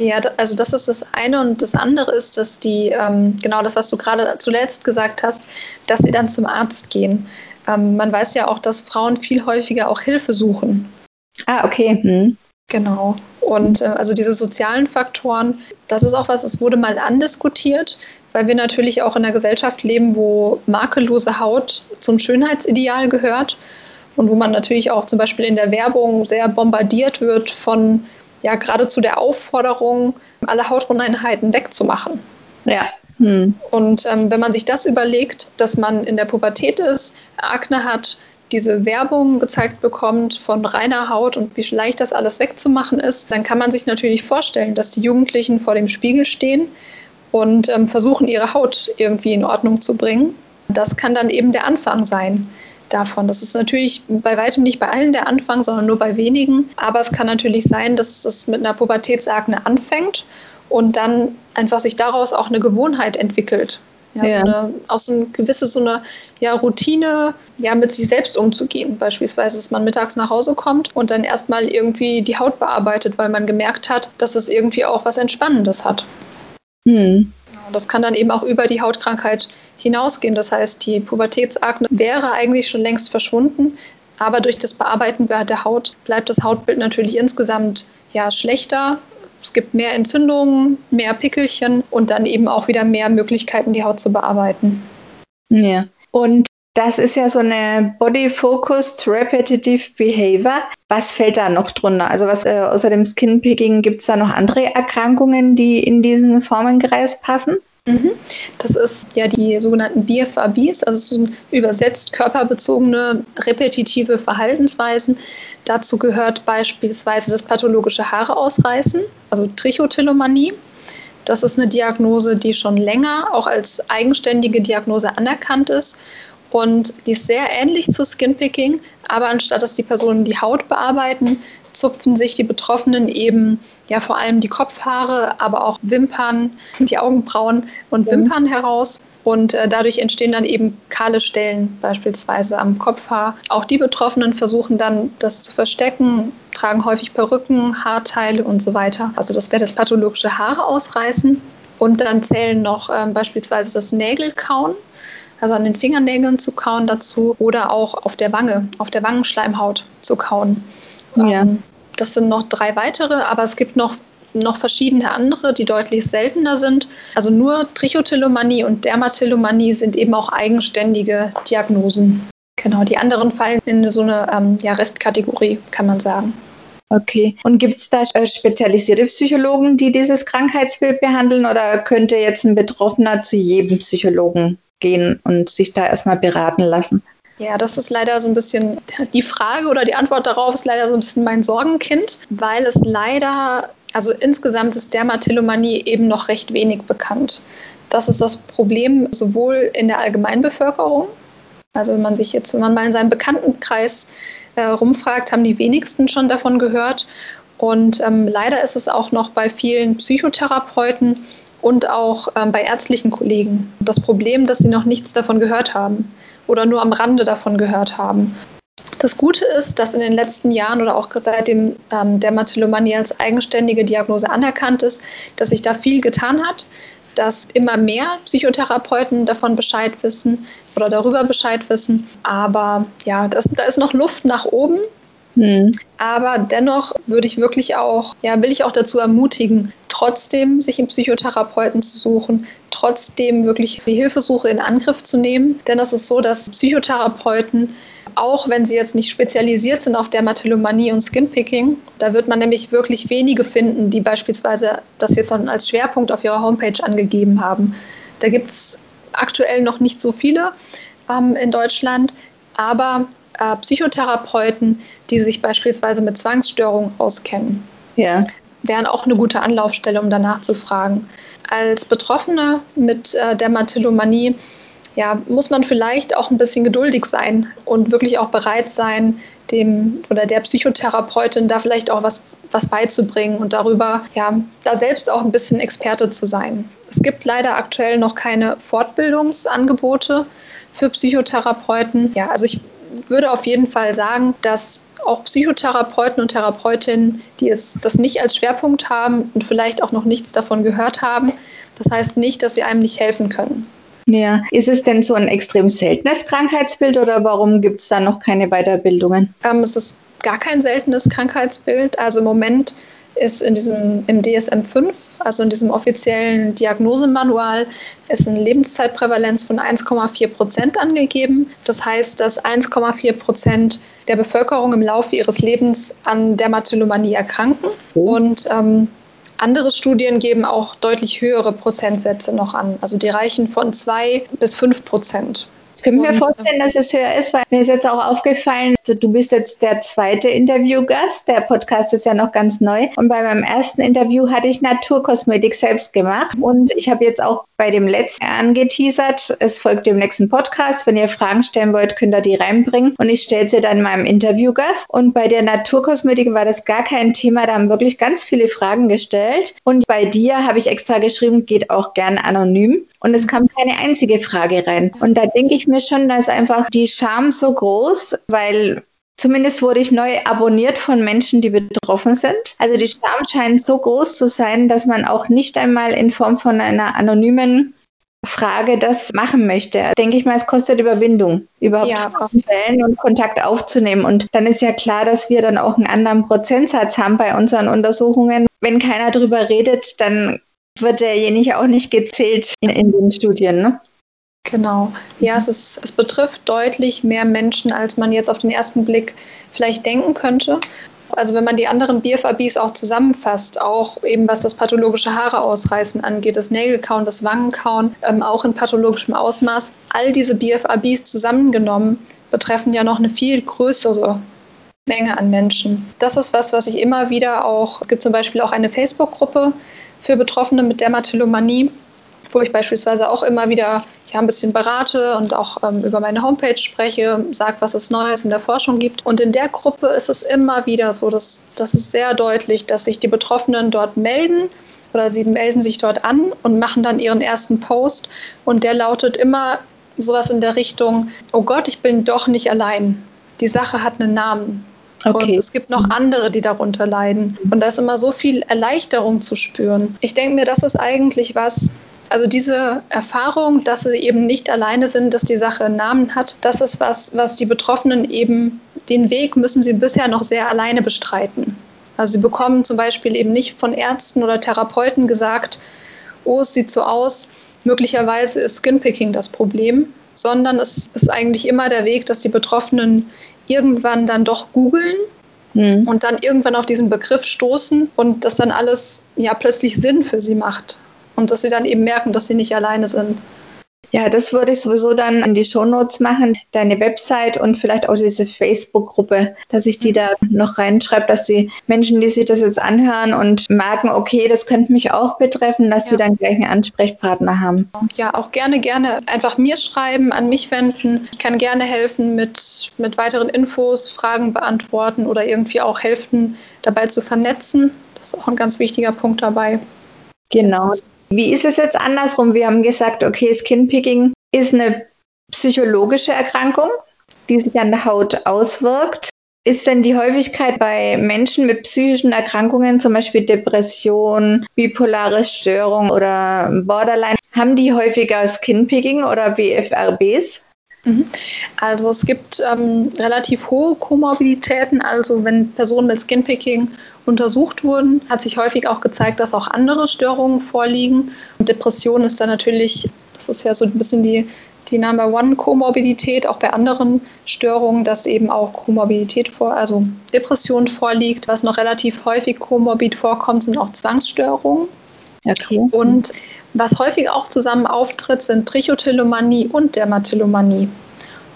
Ja, also das ist das eine und das andere ist, dass die, ähm, genau das, was du gerade zuletzt gesagt hast, dass sie dann zum Arzt gehen. Ähm, man weiß ja auch, dass Frauen viel häufiger auch Hilfe suchen. Ah, okay. Hm. Genau. Und äh, also diese sozialen Faktoren, das ist auch was, es wurde mal andiskutiert, weil wir natürlich auch in einer Gesellschaft leben, wo makellose Haut zum Schönheitsideal gehört und wo man natürlich auch zum Beispiel in der Werbung sehr bombardiert wird von ja geradezu der Aufforderung, alle Hautunreinheiten wegzumachen. Ja. Hm. Und ähm, wenn man sich das überlegt, dass man in der Pubertät ist, Akne hat, diese Werbung gezeigt bekommt von reiner Haut und wie leicht das alles wegzumachen ist, dann kann man sich natürlich vorstellen, dass die Jugendlichen vor dem Spiegel stehen und ähm, versuchen, ihre Haut irgendwie in Ordnung zu bringen. Das kann dann eben der Anfang sein davon. Das ist natürlich bei weitem nicht bei allen der Anfang, sondern nur bei wenigen. Aber es kann natürlich sein, dass es mit einer Pubertätsakne anfängt und dann einfach sich daraus auch eine Gewohnheit entwickelt. Ja, ja. So eine, auch so eine gewisse so eine ja, Routine, ja, mit sich selbst umzugehen. Beispielsweise, dass man mittags nach Hause kommt und dann erstmal irgendwie die Haut bearbeitet, weil man gemerkt hat, dass es irgendwie auch was Entspannendes hat. Hm. Das kann dann eben auch über die Hautkrankheit hinausgehen. Das heißt, die Pubertätsakne wäre eigentlich schon längst verschwunden, aber durch das Bearbeiten der Haut bleibt das Hautbild natürlich insgesamt ja schlechter. Es gibt mehr Entzündungen, mehr Pickelchen und dann eben auch wieder mehr Möglichkeiten, die Haut zu bearbeiten. Ja. Und das ist ja so eine Body-Focused Repetitive Behavior. Was fällt da noch drunter? Also was äh, außer dem Skinpicking gibt es da noch andere Erkrankungen, die in diesen Formenkreis passen? Mhm. Das ist ja die sogenannten BFABs, also so übersetzt körperbezogene repetitive Verhaltensweisen. Dazu gehört beispielsweise das pathologische Haare ausreißen, also Trichotillomanie. Das ist eine Diagnose, die schon länger auch als eigenständige Diagnose anerkannt ist und die ist sehr ähnlich zu Skinpicking, aber anstatt dass die Personen die Haut bearbeiten, zupfen sich die Betroffenen eben ja vor allem die Kopfhaare, aber auch Wimpern, die Augenbrauen und mhm. Wimpern heraus. Und äh, dadurch entstehen dann eben kahle Stellen, beispielsweise am Kopfhaar. Auch die Betroffenen versuchen dann, das zu verstecken, tragen häufig Perücken, Haarteile und so weiter. Also das wäre das pathologische Haare ausreißen. Und dann zählen noch äh, beispielsweise das Nägelkauen, also an den Fingernägeln zu kauen dazu oder auch auf der Wange, auf der Wangenschleimhaut zu kauen. Ja. Ähm, das sind noch drei weitere, aber es gibt noch noch verschiedene andere, die deutlich seltener sind. Also nur Trichotillomanie und Dermatillomanie sind eben auch eigenständige Diagnosen. Genau, die anderen fallen in so eine ähm, ja, Restkategorie, kann man sagen. Okay. Und gibt es da äh, spezialisierte Psychologen, die dieses Krankheitsbild behandeln oder könnte jetzt ein Betroffener zu jedem Psychologen gehen und sich da erstmal beraten lassen? Ja, das ist leider so ein bisschen die Frage oder die Antwort darauf ist leider so ein bisschen mein Sorgenkind, weil es leider, also insgesamt ist Dermatillomanie eben noch recht wenig bekannt. Das ist das Problem sowohl in der Allgemeinbevölkerung, also wenn man sich jetzt, wenn man mal in seinem Bekanntenkreis äh, rumfragt, haben die wenigsten schon davon gehört. Und ähm, leider ist es auch noch bei vielen Psychotherapeuten und auch ähm, bei ärztlichen Kollegen das Problem, dass sie noch nichts davon gehört haben oder nur am Rande davon gehört haben. Das Gute ist, dass in den letzten Jahren oder auch seitdem ähm, Dermatillomanie als eigenständige Diagnose anerkannt ist, dass sich da viel getan hat, dass immer mehr Psychotherapeuten davon Bescheid wissen oder darüber Bescheid wissen. Aber ja, das, da ist noch Luft nach oben. Hm. Aber dennoch würde ich wirklich auch, ja, will ich auch dazu ermutigen, trotzdem sich einen Psychotherapeuten zu suchen, trotzdem wirklich die Hilfesuche in Angriff zu nehmen. Denn es ist so, dass Psychotherapeuten, auch wenn sie jetzt nicht spezialisiert sind auf Dermatillomanie und Skinpicking, da wird man nämlich wirklich wenige finden, die beispielsweise das jetzt als Schwerpunkt auf ihrer Homepage angegeben haben. Da gibt es aktuell noch nicht so viele ähm, in Deutschland, aber äh, Psychotherapeuten, die sich beispielsweise mit Zwangsstörungen auskennen. Ja. Wären auch eine gute Anlaufstelle, um danach zu fragen. Als Betroffener mit äh, Dermatillomanie ja, muss man vielleicht auch ein bisschen geduldig sein und wirklich auch bereit sein, dem oder der Psychotherapeutin da vielleicht auch was, was beizubringen und darüber, ja, da selbst auch ein bisschen Experte zu sein. Es gibt leider aktuell noch keine Fortbildungsangebote für Psychotherapeuten. Ja, also ich würde auf jeden Fall sagen, dass auch Psychotherapeuten und Therapeutinnen, die es das nicht als Schwerpunkt haben und vielleicht auch noch nichts davon gehört haben, das heißt nicht, dass sie einem nicht helfen können. Ja, ist es denn so ein extrem seltenes Krankheitsbild oder warum gibt es da noch keine Weiterbildungen? Ähm, es ist gar kein seltenes Krankheitsbild. Also im Moment ist in diesem, im DSM-5, also in diesem offiziellen Diagnosemanual, ist eine Lebenszeitprävalenz von 1,4 Prozent angegeben. Das heißt, dass 1,4 Prozent der Bevölkerung im Laufe ihres Lebens an Dermatillomanie erkranken. Oh. Und ähm, andere Studien geben auch deutlich höhere Prozentsätze noch an. Also die reichen von 2 bis 5 Prozent. Ich könnte mir vorstellen, dass es höher ist, weil mir ist jetzt auch aufgefallen, du bist jetzt der zweite Interviewgast. Der Podcast ist ja noch ganz neu. Und bei meinem ersten Interview hatte ich Naturkosmetik selbst gemacht. Und ich habe jetzt auch bei dem letzten angeteasert. Es folgt dem nächsten Podcast. Wenn ihr Fragen stellen wollt, könnt ihr die reinbringen. Und ich stelle sie dann meinem Interviewgast. Und bei der Naturkosmetik war das gar kein Thema. Da haben wirklich ganz viele Fragen gestellt. Und bei dir habe ich extra geschrieben, geht auch gern anonym. Und es kam keine einzige Frage rein. Und da denke ich mir schon, da ist einfach die Scham so groß, weil Zumindest wurde ich neu abonniert von Menschen, die betroffen sind. Also die Scham scheint so groß zu sein, dass man auch nicht einmal in Form von einer anonymen Frage das machen möchte. Denke ich mal, es kostet Überwindung, überhaupt ja, zu stellen und Kontakt aufzunehmen. Und dann ist ja klar, dass wir dann auch einen anderen Prozentsatz haben bei unseren Untersuchungen. Wenn keiner drüber redet, dann wird derjenige auch nicht gezählt in, in den Studien. Ne? Genau. Ja, es, ist, es betrifft deutlich mehr Menschen, als man jetzt auf den ersten Blick vielleicht denken könnte. Also wenn man die anderen BFABs auch zusammenfasst, auch eben was das pathologische Haare ausreißen angeht, das Nägelkauen, das Wangenkauen, ähm, auch in pathologischem Ausmaß, all diese BFABs zusammengenommen betreffen ja noch eine viel größere Menge an Menschen. Das ist was, was ich immer wieder auch, es gibt zum Beispiel auch eine Facebook-Gruppe für Betroffene mit Dermatillomanie, wo ich beispielsweise auch immer wieder ja, ein bisschen berate und auch ähm, über meine Homepage spreche, sage, was es Neues in der Forschung gibt. Und in der Gruppe ist es immer wieder so, dass das ist sehr deutlich, dass sich die Betroffenen dort melden oder sie melden sich dort an und machen dann ihren ersten Post und der lautet immer sowas in der Richtung, oh Gott, ich bin doch nicht allein. Die Sache hat einen Namen. Okay. Und es gibt noch andere, die darunter leiden. Und da ist immer so viel Erleichterung zu spüren. Ich denke mir, das ist eigentlich was, also diese Erfahrung, dass sie eben nicht alleine sind, dass die Sache einen Namen hat, das ist was, was die Betroffenen eben, den Weg müssen sie bisher noch sehr alleine bestreiten. Also sie bekommen zum Beispiel eben nicht von Ärzten oder Therapeuten gesagt, oh, es sieht so aus, möglicherweise ist Skinpicking das Problem, sondern es ist eigentlich immer der Weg, dass die Betroffenen irgendwann dann doch googeln mhm. und dann irgendwann auf diesen Begriff stoßen und das dann alles ja plötzlich Sinn für sie macht und dass sie dann eben merken, dass sie nicht alleine sind. Ja, das würde ich sowieso dann in die Shownotes machen, deine Website und vielleicht auch diese Facebook-Gruppe, dass ich die da noch reinschreibe, dass die Menschen, die sich das jetzt anhören und merken, okay, das könnte mich auch betreffen, dass ja. sie dann gleich einen Ansprechpartner haben. Ja, auch gerne, gerne einfach mir schreiben, an mich wenden. Ich kann gerne helfen mit, mit weiteren Infos, Fragen beantworten oder irgendwie auch helfen, dabei zu vernetzen. Das ist auch ein ganz wichtiger Punkt dabei. Genau. Wie ist es jetzt andersrum? Wir haben gesagt, okay, Skinpicking ist eine psychologische Erkrankung, die sich an der Haut auswirkt. Ist denn die Häufigkeit bei Menschen mit psychischen Erkrankungen, zum Beispiel Depression, bipolare Störung oder Borderline, haben die häufiger Skinpicking oder BFRBs? Mhm. Also es gibt ähm, relativ hohe Komorbiditäten. Also wenn Personen mit Skinpicking untersucht wurden, hat sich häufig auch gezeigt, dass auch andere Störungen vorliegen. Und Depression ist da natürlich, das ist ja so ein bisschen die, die Number One Komorbidität, auch bei anderen Störungen, dass eben auch Komorbidität vor, also Depression vorliegt. Was noch relativ häufig komorbid vorkommt, sind auch Zwangsstörungen. Okay. Und was häufig auch zusammen auftritt, sind Trichotillomanie und Dermatillomanie.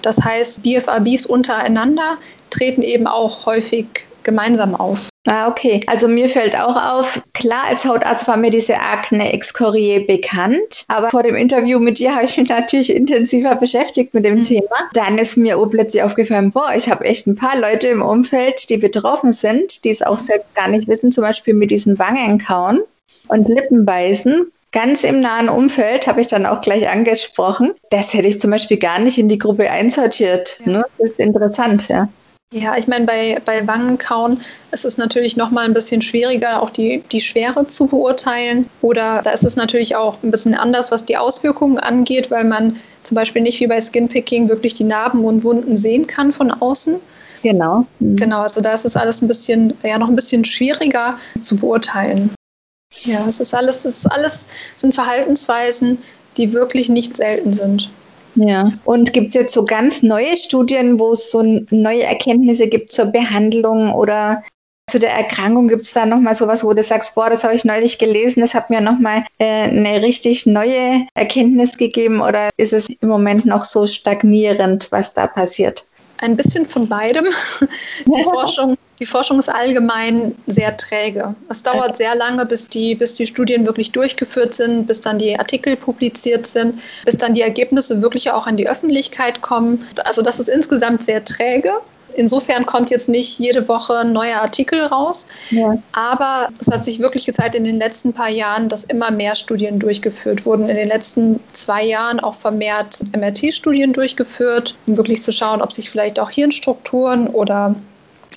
Das heißt, BFABs untereinander treten eben auch häufig gemeinsam auf. Ah, okay. Also mir fällt auch auf, klar, als Hautarzt war mir diese Akne excoriae bekannt, aber vor dem Interview mit dir habe ich mich natürlich intensiver beschäftigt mit dem mhm. Thema. Dann ist mir oh, plötzlich aufgefallen, boah, ich habe echt ein paar Leute im Umfeld, die betroffen sind, die es auch selbst gar nicht wissen, zum Beispiel mit diesen Wangenkauen und Lippenbeißen. Ganz im nahen Umfeld habe ich dann auch gleich angesprochen. Das hätte ich zum Beispiel gar nicht in die Gruppe einsortiert. Ja. Ne? Das ist interessant, ja. Ja, ich meine, bei, bei Wangenkauen ist es natürlich nochmal ein bisschen schwieriger, auch die, die Schwere zu beurteilen. Oder da ist es natürlich auch ein bisschen anders, was die Auswirkungen angeht, weil man zum Beispiel nicht wie bei Skinpicking wirklich die Narben und Wunden sehen kann von außen. Genau. Mhm. Genau, also da ist es alles ein bisschen, ja, noch ein bisschen schwieriger zu beurteilen. Ja, es ist alles, es ist alles sind Verhaltensweisen, die wirklich nicht selten sind. Ja, und gibt es jetzt so ganz neue Studien, wo es so neue Erkenntnisse gibt zur Behandlung oder zu der Erkrankung? Gibt es da nochmal sowas, wo du sagst, boah, das habe ich neulich gelesen, das hat mir nochmal äh, eine richtig neue Erkenntnis gegeben oder ist es im Moment noch so stagnierend, was da passiert? Ein bisschen von beidem. Die Forschung, die Forschung ist allgemein sehr träge. Es dauert sehr lange, bis die, bis die Studien wirklich durchgeführt sind, bis dann die Artikel publiziert sind, bis dann die Ergebnisse wirklich auch an die Öffentlichkeit kommen. Also das ist insgesamt sehr träge. Insofern kommt jetzt nicht jede Woche ein neuer Artikel raus. Ja. Aber es hat sich wirklich gezeigt in den letzten paar Jahren, dass immer mehr Studien durchgeführt wurden. In den letzten zwei Jahren auch vermehrt MRT-Studien durchgeführt, um wirklich zu schauen, ob sich vielleicht auch Hirnstrukturen oder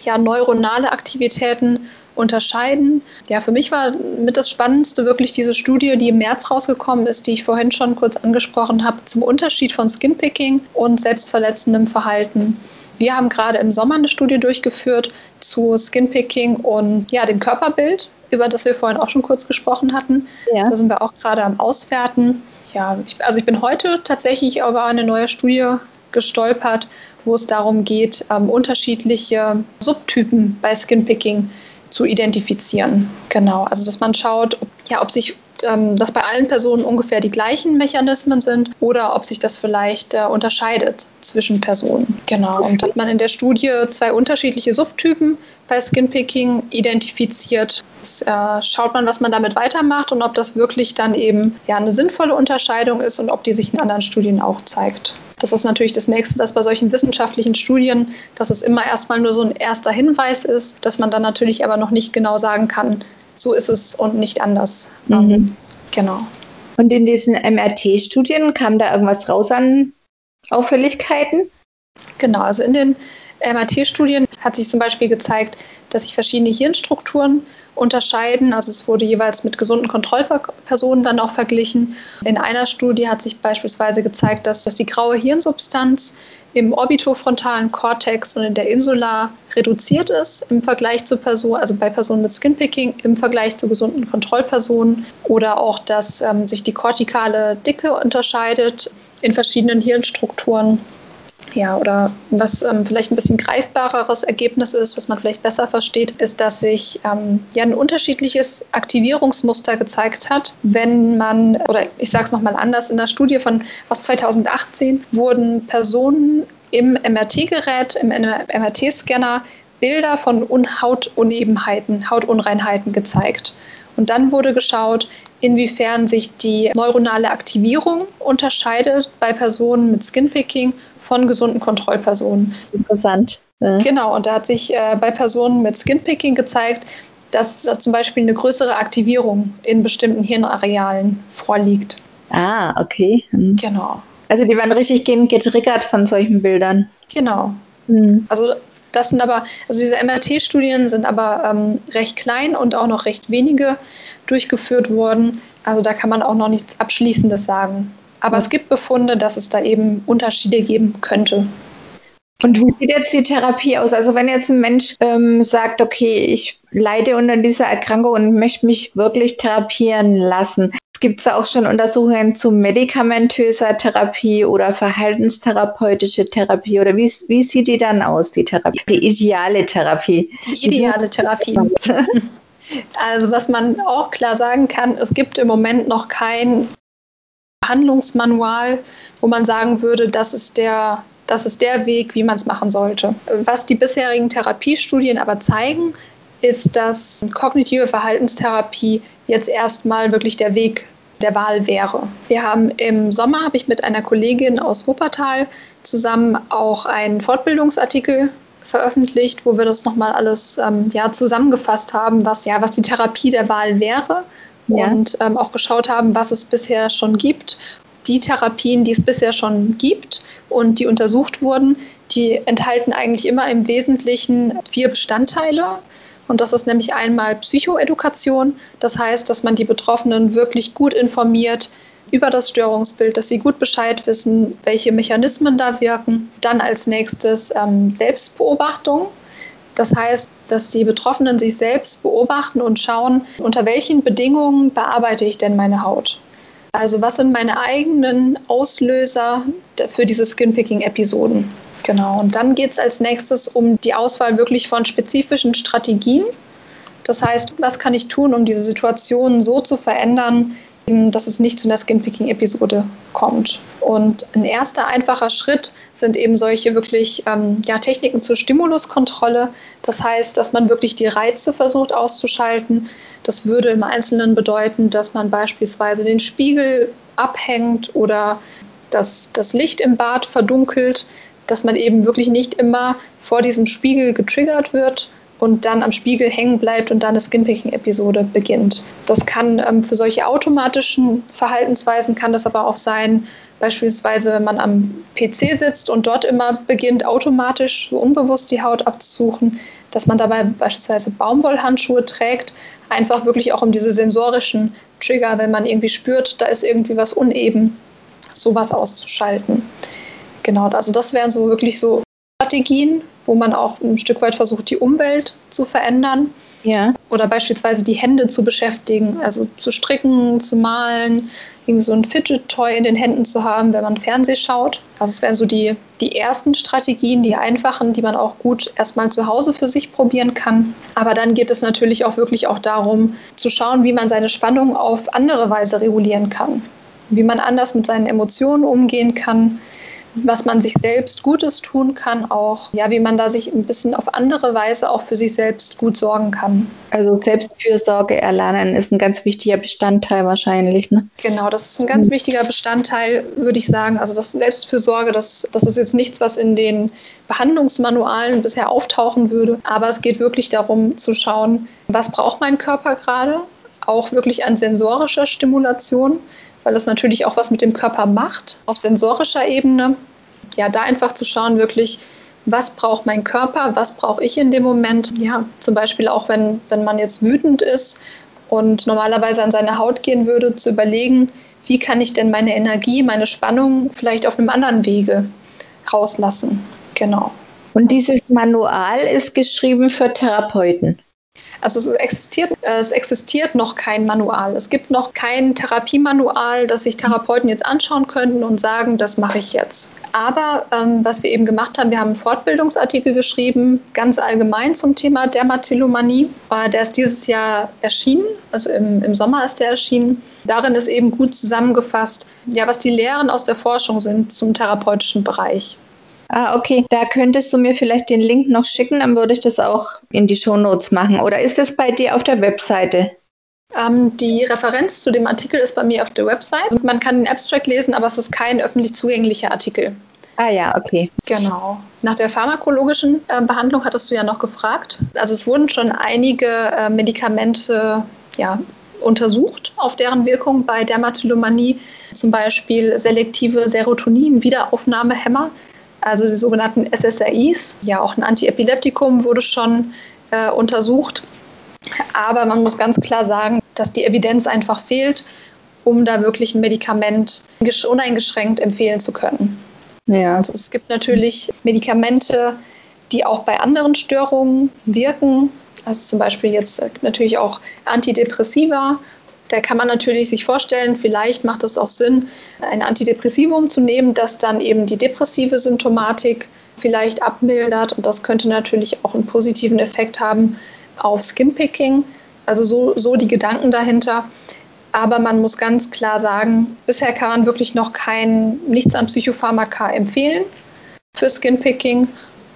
ja, neuronale Aktivitäten unterscheiden. Ja, für mich war mit das Spannendste wirklich diese Studie, die im März rausgekommen ist, die ich vorhin schon kurz angesprochen habe, zum Unterschied von Skinpicking und selbstverletzendem Verhalten. Wir haben gerade im Sommer eine Studie durchgeführt zu Skinpicking und ja, dem Körperbild, über das wir vorhin auch schon kurz gesprochen hatten. Ja. Da sind wir auch gerade am Auswerten. Ja, ich, also ich bin heute tatsächlich über eine neue Studie gestolpert, wo es darum geht, ähm, unterschiedliche Subtypen bei Skinpicking zu identifizieren. Genau, also dass man schaut, ob, ja, ob sich ähm, dass bei allen Personen ungefähr die gleichen Mechanismen sind oder ob sich das vielleicht äh, unterscheidet zwischen Personen. Genau. Und hat man in der Studie zwei unterschiedliche Subtypen bei Skinpicking identifiziert. Jetzt, äh, schaut man, was man damit weitermacht und ob das wirklich dann eben ja, eine sinnvolle Unterscheidung ist und ob die sich in anderen Studien auch zeigt. Das ist natürlich das Nächste, dass bei solchen wissenschaftlichen Studien, dass es immer erstmal nur so ein erster Hinweis ist, dass man dann natürlich aber noch nicht genau sagen kann, so ist es und nicht anders. Mhm. Ähm, genau. Und in diesen MRT-Studien kam da irgendwas raus an Auffälligkeiten? Genau, also in den MRT-Studien hat sich zum Beispiel gezeigt, dass sich verschiedene Hirnstrukturen unterscheiden. Also es wurde jeweils mit gesunden Kontrollpersonen dann auch verglichen. In einer Studie hat sich beispielsweise gezeigt, dass, dass die graue Hirnsubstanz im orbitofrontalen Kortex und in der Insula reduziert ist im Vergleich zu Personen, also bei Personen mit Skinpicking im Vergleich zu gesunden Kontrollpersonen oder auch, dass ähm, sich die kortikale Dicke unterscheidet in verschiedenen Hirnstrukturen ja, oder was ähm, vielleicht ein bisschen greifbareres Ergebnis ist, was man vielleicht besser versteht, ist, dass sich ähm, ja ein unterschiedliches Aktivierungsmuster gezeigt hat, wenn man, oder ich sage es nochmal anders, in der Studie von aus 2018 wurden Personen im MRT-Gerät, im MRT-Scanner Bilder von Hautunebenheiten, Hautunreinheiten gezeigt. Und dann wurde geschaut, inwiefern sich die neuronale Aktivierung unterscheidet bei Personen mit Skinpicking von gesunden Kontrollpersonen. Interessant. Ja. Genau, und da hat sich äh, bei Personen mit Skinpicking gezeigt, dass da zum Beispiel eine größere Aktivierung in bestimmten Hirnarealen vorliegt. Ah, okay. Hm. Genau. Also die waren richtig getriggert von solchen Bildern. Genau. Hm. Also das sind aber, also diese MRT-Studien sind aber ähm, recht klein und auch noch recht wenige durchgeführt worden. Also da kann man auch noch nichts Abschließendes sagen. Aber es gibt Befunde, dass es da eben Unterschiede geben könnte. Und wie sieht jetzt die Therapie aus? Also wenn jetzt ein Mensch ähm, sagt, okay, ich leide unter dieser Erkrankung und möchte mich wirklich therapieren lassen. Gibt es da auch schon Untersuchungen zu medikamentöser Therapie oder verhaltenstherapeutische Therapie? Oder wie, wie sieht die dann aus, die Therapie? Die ideale Therapie. Die ideale Therapie. Also was man auch klar sagen kann, es gibt im Moment noch kein Handlungsmanual, wo man sagen würde, das ist der, das ist der Weg, wie man es machen sollte. Was die bisherigen Therapiestudien aber zeigen, ist, dass kognitive Verhaltenstherapie jetzt erstmal wirklich der Weg der Wahl wäre. Wir haben im Sommer, habe ich mit einer Kollegin aus Wuppertal zusammen auch einen Fortbildungsartikel veröffentlicht, wo wir das nochmal alles ähm, ja, zusammengefasst haben, was, ja, was die Therapie der Wahl wäre ja. und ähm, auch geschaut haben, was es bisher schon gibt. Die Therapien, die es bisher schon gibt und die untersucht wurden, die enthalten eigentlich immer im Wesentlichen vier Bestandteile. Und das ist nämlich einmal Psychoedukation. Das heißt, dass man die Betroffenen wirklich gut informiert über das Störungsbild, dass sie gut Bescheid wissen, welche Mechanismen da wirken. Dann als nächstes ähm, Selbstbeobachtung. Das heißt, dass die Betroffenen sich selbst beobachten und schauen, unter welchen Bedingungen bearbeite ich denn meine Haut. Also was sind meine eigenen Auslöser für diese Skinpicking-Episoden? Genau, und dann geht es als nächstes um die Auswahl wirklich von spezifischen Strategien. Das heißt, was kann ich tun, um diese Situation so zu verändern, dass es nicht zu einer Skinpicking-Episode kommt. Und ein erster einfacher Schritt sind eben solche wirklich ähm, ja, Techniken zur Stimuluskontrolle. Das heißt, dass man wirklich die Reize versucht auszuschalten. Das würde im Einzelnen bedeuten, dass man beispielsweise den Spiegel abhängt oder dass das Licht im Bad verdunkelt, dass man eben wirklich nicht immer vor diesem Spiegel getriggert wird, und dann am Spiegel hängen bleibt und dann eine Skinpicking-Episode beginnt. Das kann ähm, für solche automatischen Verhaltensweisen kann das aber auch sein, beispielsweise wenn man am PC sitzt und dort immer beginnt, automatisch so unbewusst die Haut abzusuchen, dass man dabei beispielsweise Baumwollhandschuhe trägt, einfach wirklich auch um diese sensorischen Trigger, wenn man irgendwie spürt, da ist irgendwie was uneben, sowas auszuschalten. Genau, also das wären so wirklich so Strategien, wo man auch ein Stück weit versucht, die Umwelt zu verändern. Ja. Oder beispielsweise die Hände zu beschäftigen, also zu stricken, zu malen, irgendwie so ein Fidget-Toy in den Händen zu haben, wenn man Fernseh schaut. Also es wären so die, die ersten Strategien, die einfachen, die man auch gut erstmal zu Hause für sich probieren kann. Aber dann geht es natürlich auch wirklich auch darum, zu schauen, wie man seine Spannung auf andere Weise regulieren kann. Wie man anders mit seinen Emotionen umgehen kann, was man sich selbst Gutes tun kann, auch ja, wie man da sich ein bisschen auf andere Weise auch für sich selbst gut sorgen kann. Also Selbstfürsorge erlernen ist ein ganz wichtiger Bestandteil wahrscheinlich. Ne? Genau, das ist ein ganz wichtiger Bestandteil, würde ich sagen. Also das Selbstfürsorge, das, das ist jetzt nichts, was in den Behandlungsmanualen bisher auftauchen würde, aber es geht wirklich darum zu schauen, was braucht mein Körper gerade, auch wirklich an sensorischer Stimulation weil das natürlich auch was mit dem Körper macht, auf sensorischer Ebene. Ja, da einfach zu schauen, wirklich, was braucht mein Körper, was brauche ich in dem Moment. Ja, zum Beispiel auch, wenn, wenn man jetzt wütend ist und normalerweise an seine Haut gehen würde, zu überlegen, wie kann ich denn meine Energie, meine Spannung vielleicht auf einem anderen Wege rauslassen. Genau. Und dieses Manual ist geschrieben für Therapeuten. Also es existiert, es existiert noch kein Manual. Es gibt noch kein Therapiemanual, das sich Therapeuten jetzt anschauen könnten und sagen, das mache ich jetzt. Aber ähm, was wir eben gemacht haben, wir haben einen Fortbildungsartikel geschrieben, ganz allgemein zum Thema Dermatillomanie. Äh, der ist dieses Jahr erschienen, also im, im Sommer ist der erschienen. Darin ist eben gut zusammengefasst, ja, was die Lehren aus der Forschung sind zum therapeutischen Bereich. Ah, okay. Da könntest du mir vielleicht den Link noch schicken, dann würde ich das auch in die Shownotes machen. Oder ist das bei dir auf der Webseite? Ähm, die Referenz zu dem Artikel ist bei mir auf der Website. Also man kann den Abstract lesen, aber es ist kein öffentlich zugänglicher Artikel. Ah ja, okay. Genau. Nach der pharmakologischen äh, Behandlung hattest du ja noch gefragt. Also es wurden schon einige äh, Medikamente ja, untersucht auf deren Wirkung bei Dermatillomanie, zum Beispiel selektive Serotonin-Wiederaufnahmehämmer also die sogenannten SSRIs. Ja, auch ein Antiepileptikum wurde schon äh, untersucht. Aber man muss ganz klar sagen, dass die Evidenz einfach fehlt, um da wirklich ein Medikament uneingeschränkt empfehlen zu können. Ja. Also es gibt natürlich Medikamente, die auch bei anderen Störungen wirken. Also zum Beispiel jetzt natürlich auch Antidepressiva da kann man natürlich sich vorstellen, vielleicht macht es auch Sinn, ein Antidepressivum zu nehmen, das dann eben die depressive Symptomatik vielleicht abmildert. Und das könnte natürlich auch einen positiven Effekt haben auf Skinpicking. Also so, so die Gedanken dahinter. Aber man muss ganz klar sagen, bisher kann man wirklich noch kein, nichts an Psychopharmaka empfehlen für Skinpicking.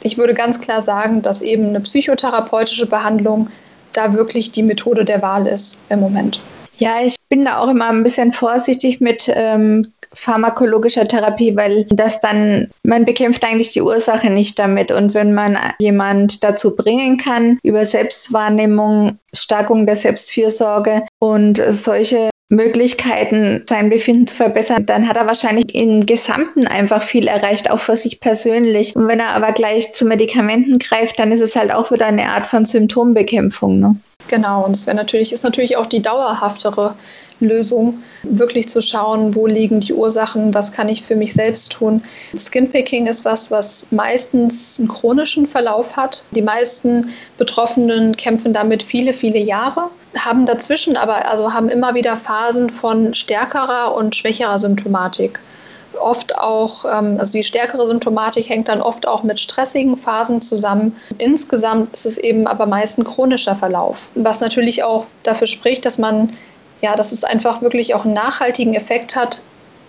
Ich würde ganz klar sagen, dass eben eine psychotherapeutische Behandlung da wirklich die Methode der Wahl ist im Moment. Ja, ich bin da auch immer ein bisschen vorsichtig mit ähm, pharmakologischer Therapie, weil das dann, man bekämpft eigentlich die Ursache nicht damit. Und wenn man jemand dazu bringen kann, über Selbstwahrnehmung, Stärkung der Selbstfürsorge und solche Möglichkeiten, sein Befinden zu verbessern, dann hat er wahrscheinlich im Gesamten einfach viel erreicht, auch für sich persönlich. Und wenn er aber gleich zu Medikamenten greift, dann ist es halt auch wieder eine Art von Symptombekämpfung. Ne? Genau, und es wäre natürlich, ist natürlich auch die dauerhaftere Lösung, wirklich zu schauen, wo liegen die Ursachen, was kann ich für mich selbst tun. Skinpicking ist was, was meistens einen chronischen Verlauf hat. Die meisten Betroffenen kämpfen damit viele, viele Jahre, haben dazwischen aber, also haben immer wieder Phasen von stärkerer und schwächerer Symptomatik oft auch, ähm, also die stärkere Symptomatik hängt dann oft auch mit stressigen Phasen zusammen. Insgesamt ist es eben aber meist ein chronischer Verlauf, was natürlich auch dafür spricht, dass man, ja, dass es einfach wirklich auch einen nachhaltigen Effekt hat,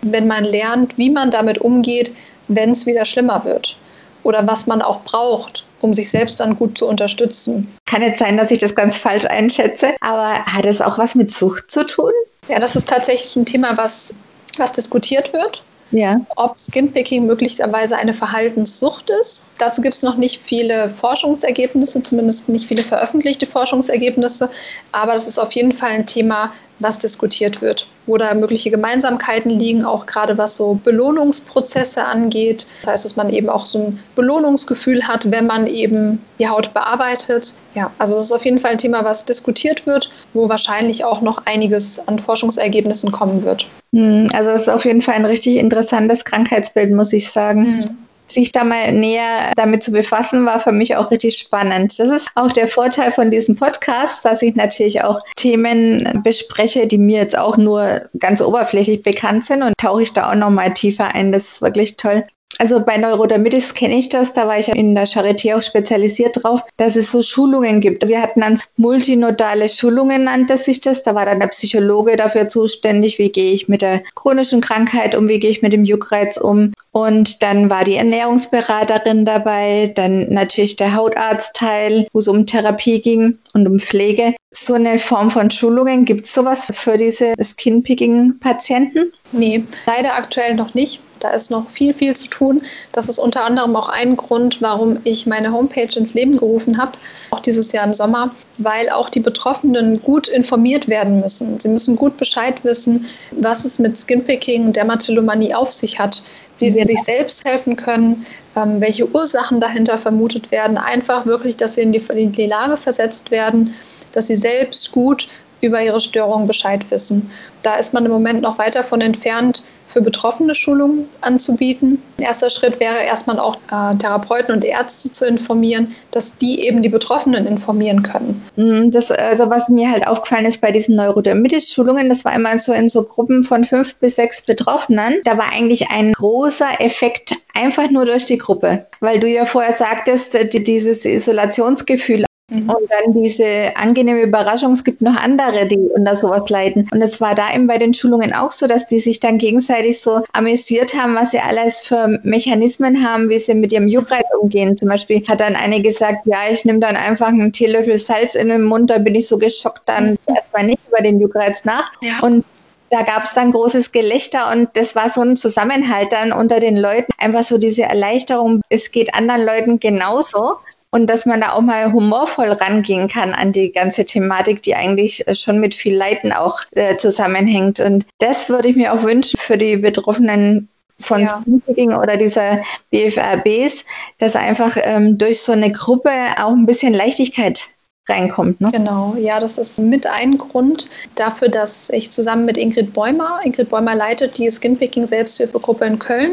wenn man lernt, wie man damit umgeht, wenn es wieder schlimmer wird oder was man auch braucht, um sich selbst dann gut zu unterstützen. Kann jetzt sein, dass ich das ganz falsch einschätze, aber hat es auch was mit Sucht zu tun? Ja, das ist tatsächlich ein Thema, was, was diskutiert wird ja. ob Skinpicking möglicherweise eine Verhaltenssucht ist. Dazu gibt es noch nicht viele Forschungsergebnisse, zumindest nicht viele veröffentlichte Forschungsergebnisse, aber das ist auf jeden Fall ein Thema, was diskutiert wird, wo da mögliche Gemeinsamkeiten liegen, auch gerade was so Belohnungsprozesse angeht. Das heißt, dass man eben auch so ein Belohnungsgefühl hat, wenn man eben die Haut bearbeitet. Ja, also das ist auf jeden Fall ein Thema, was diskutiert wird, wo wahrscheinlich auch noch einiges an Forschungsergebnissen kommen wird. Hm, also es ist auf jeden Fall ein richtig interessantes Krankheitsbild, muss ich sagen. Mhm sich da mal näher damit zu befassen, war für mich auch richtig spannend. Das ist auch der Vorteil von diesem Podcast, dass ich natürlich auch Themen bespreche, die mir jetzt auch nur ganz oberflächlich bekannt sind und tauche ich da auch noch mal tiefer ein. Das ist wirklich toll. Also bei Neurodermitis kenne ich das, da war ich in der Charité auch spezialisiert drauf, dass es so Schulungen gibt. Wir hatten dann multinodale Schulungen, nannte sich das. Da war dann der Psychologe dafür zuständig, wie gehe ich mit der chronischen Krankheit um, wie gehe ich mit dem Juckreiz um. Und dann war die Ernährungsberaterin dabei, dann natürlich der Hautarztteil, wo es um Therapie ging und um Pflege. So eine Form von Schulungen, gibt es sowas für diese Skinpicking-Patienten? Nee, leider aktuell noch nicht. Da ist noch viel, viel zu tun. Das ist unter anderem auch ein Grund, warum ich meine Homepage ins Leben gerufen habe, auch dieses Jahr im Sommer, weil auch die Betroffenen gut informiert werden müssen. Sie müssen gut Bescheid wissen, was es mit Skinpicking und Dermatillomanie auf sich hat, wie sie sich selbst helfen können, ähm, welche Ursachen dahinter vermutet werden. Einfach wirklich, dass sie in die, in die Lage versetzt werden, dass sie selbst gut über ihre Störungen Bescheid wissen. Da ist man im Moment noch weit davon entfernt, für Betroffene Schulungen anzubieten. Erster Schritt wäre erstmal auch äh, Therapeuten und Ärzte zu informieren, dass die eben die Betroffenen informieren können. Mhm, das, also was mir halt aufgefallen ist bei diesen Neurodermitis-Schulungen, das war immer so in so Gruppen von fünf bis sechs Betroffenen. Da war eigentlich ein großer Effekt einfach nur durch die Gruppe, weil du ja vorher sagtest, dieses Isolationsgefühl Mhm. Und dann diese angenehme Überraschung, es gibt noch andere, die unter sowas leiden. Und es war da eben bei den Schulungen auch so, dass die sich dann gegenseitig so amüsiert haben, was sie alles für Mechanismen haben, wie sie mit ihrem Juckreiz umgehen. Zum Beispiel hat dann eine gesagt, ja, ich nehme dann einfach einen Teelöffel Salz in den Mund, da bin ich so geschockt, dann mhm. erstmal nicht über den Juckreiz nach. Ja. Und da gab es dann großes Gelächter und das war so ein Zusammenhalt dann unter den Leuten. Einfach so diese Erleichterung, es geht anderen Leuten genauso und dass man da auch mal humorvoll rangehen kann an die ganze Thematik, die eigentlich äh, schon mit viel Leiden auch äh, zusammenhängt. Und das würde ich mir auch wünschen für die Betroffenen von ja. oder dieser BFRBs, dass einfach ähm, durch so eine Gruppe auch ein bisschen Leichtigkeit reinkommt. Ne? Genau, ja, das ist mit ein Grund dafür, dass ich zusammen mit Ingrid Bäumer, Ingrid Bäumer leitet die Skinpicking Selbsthilfegruppe in Köln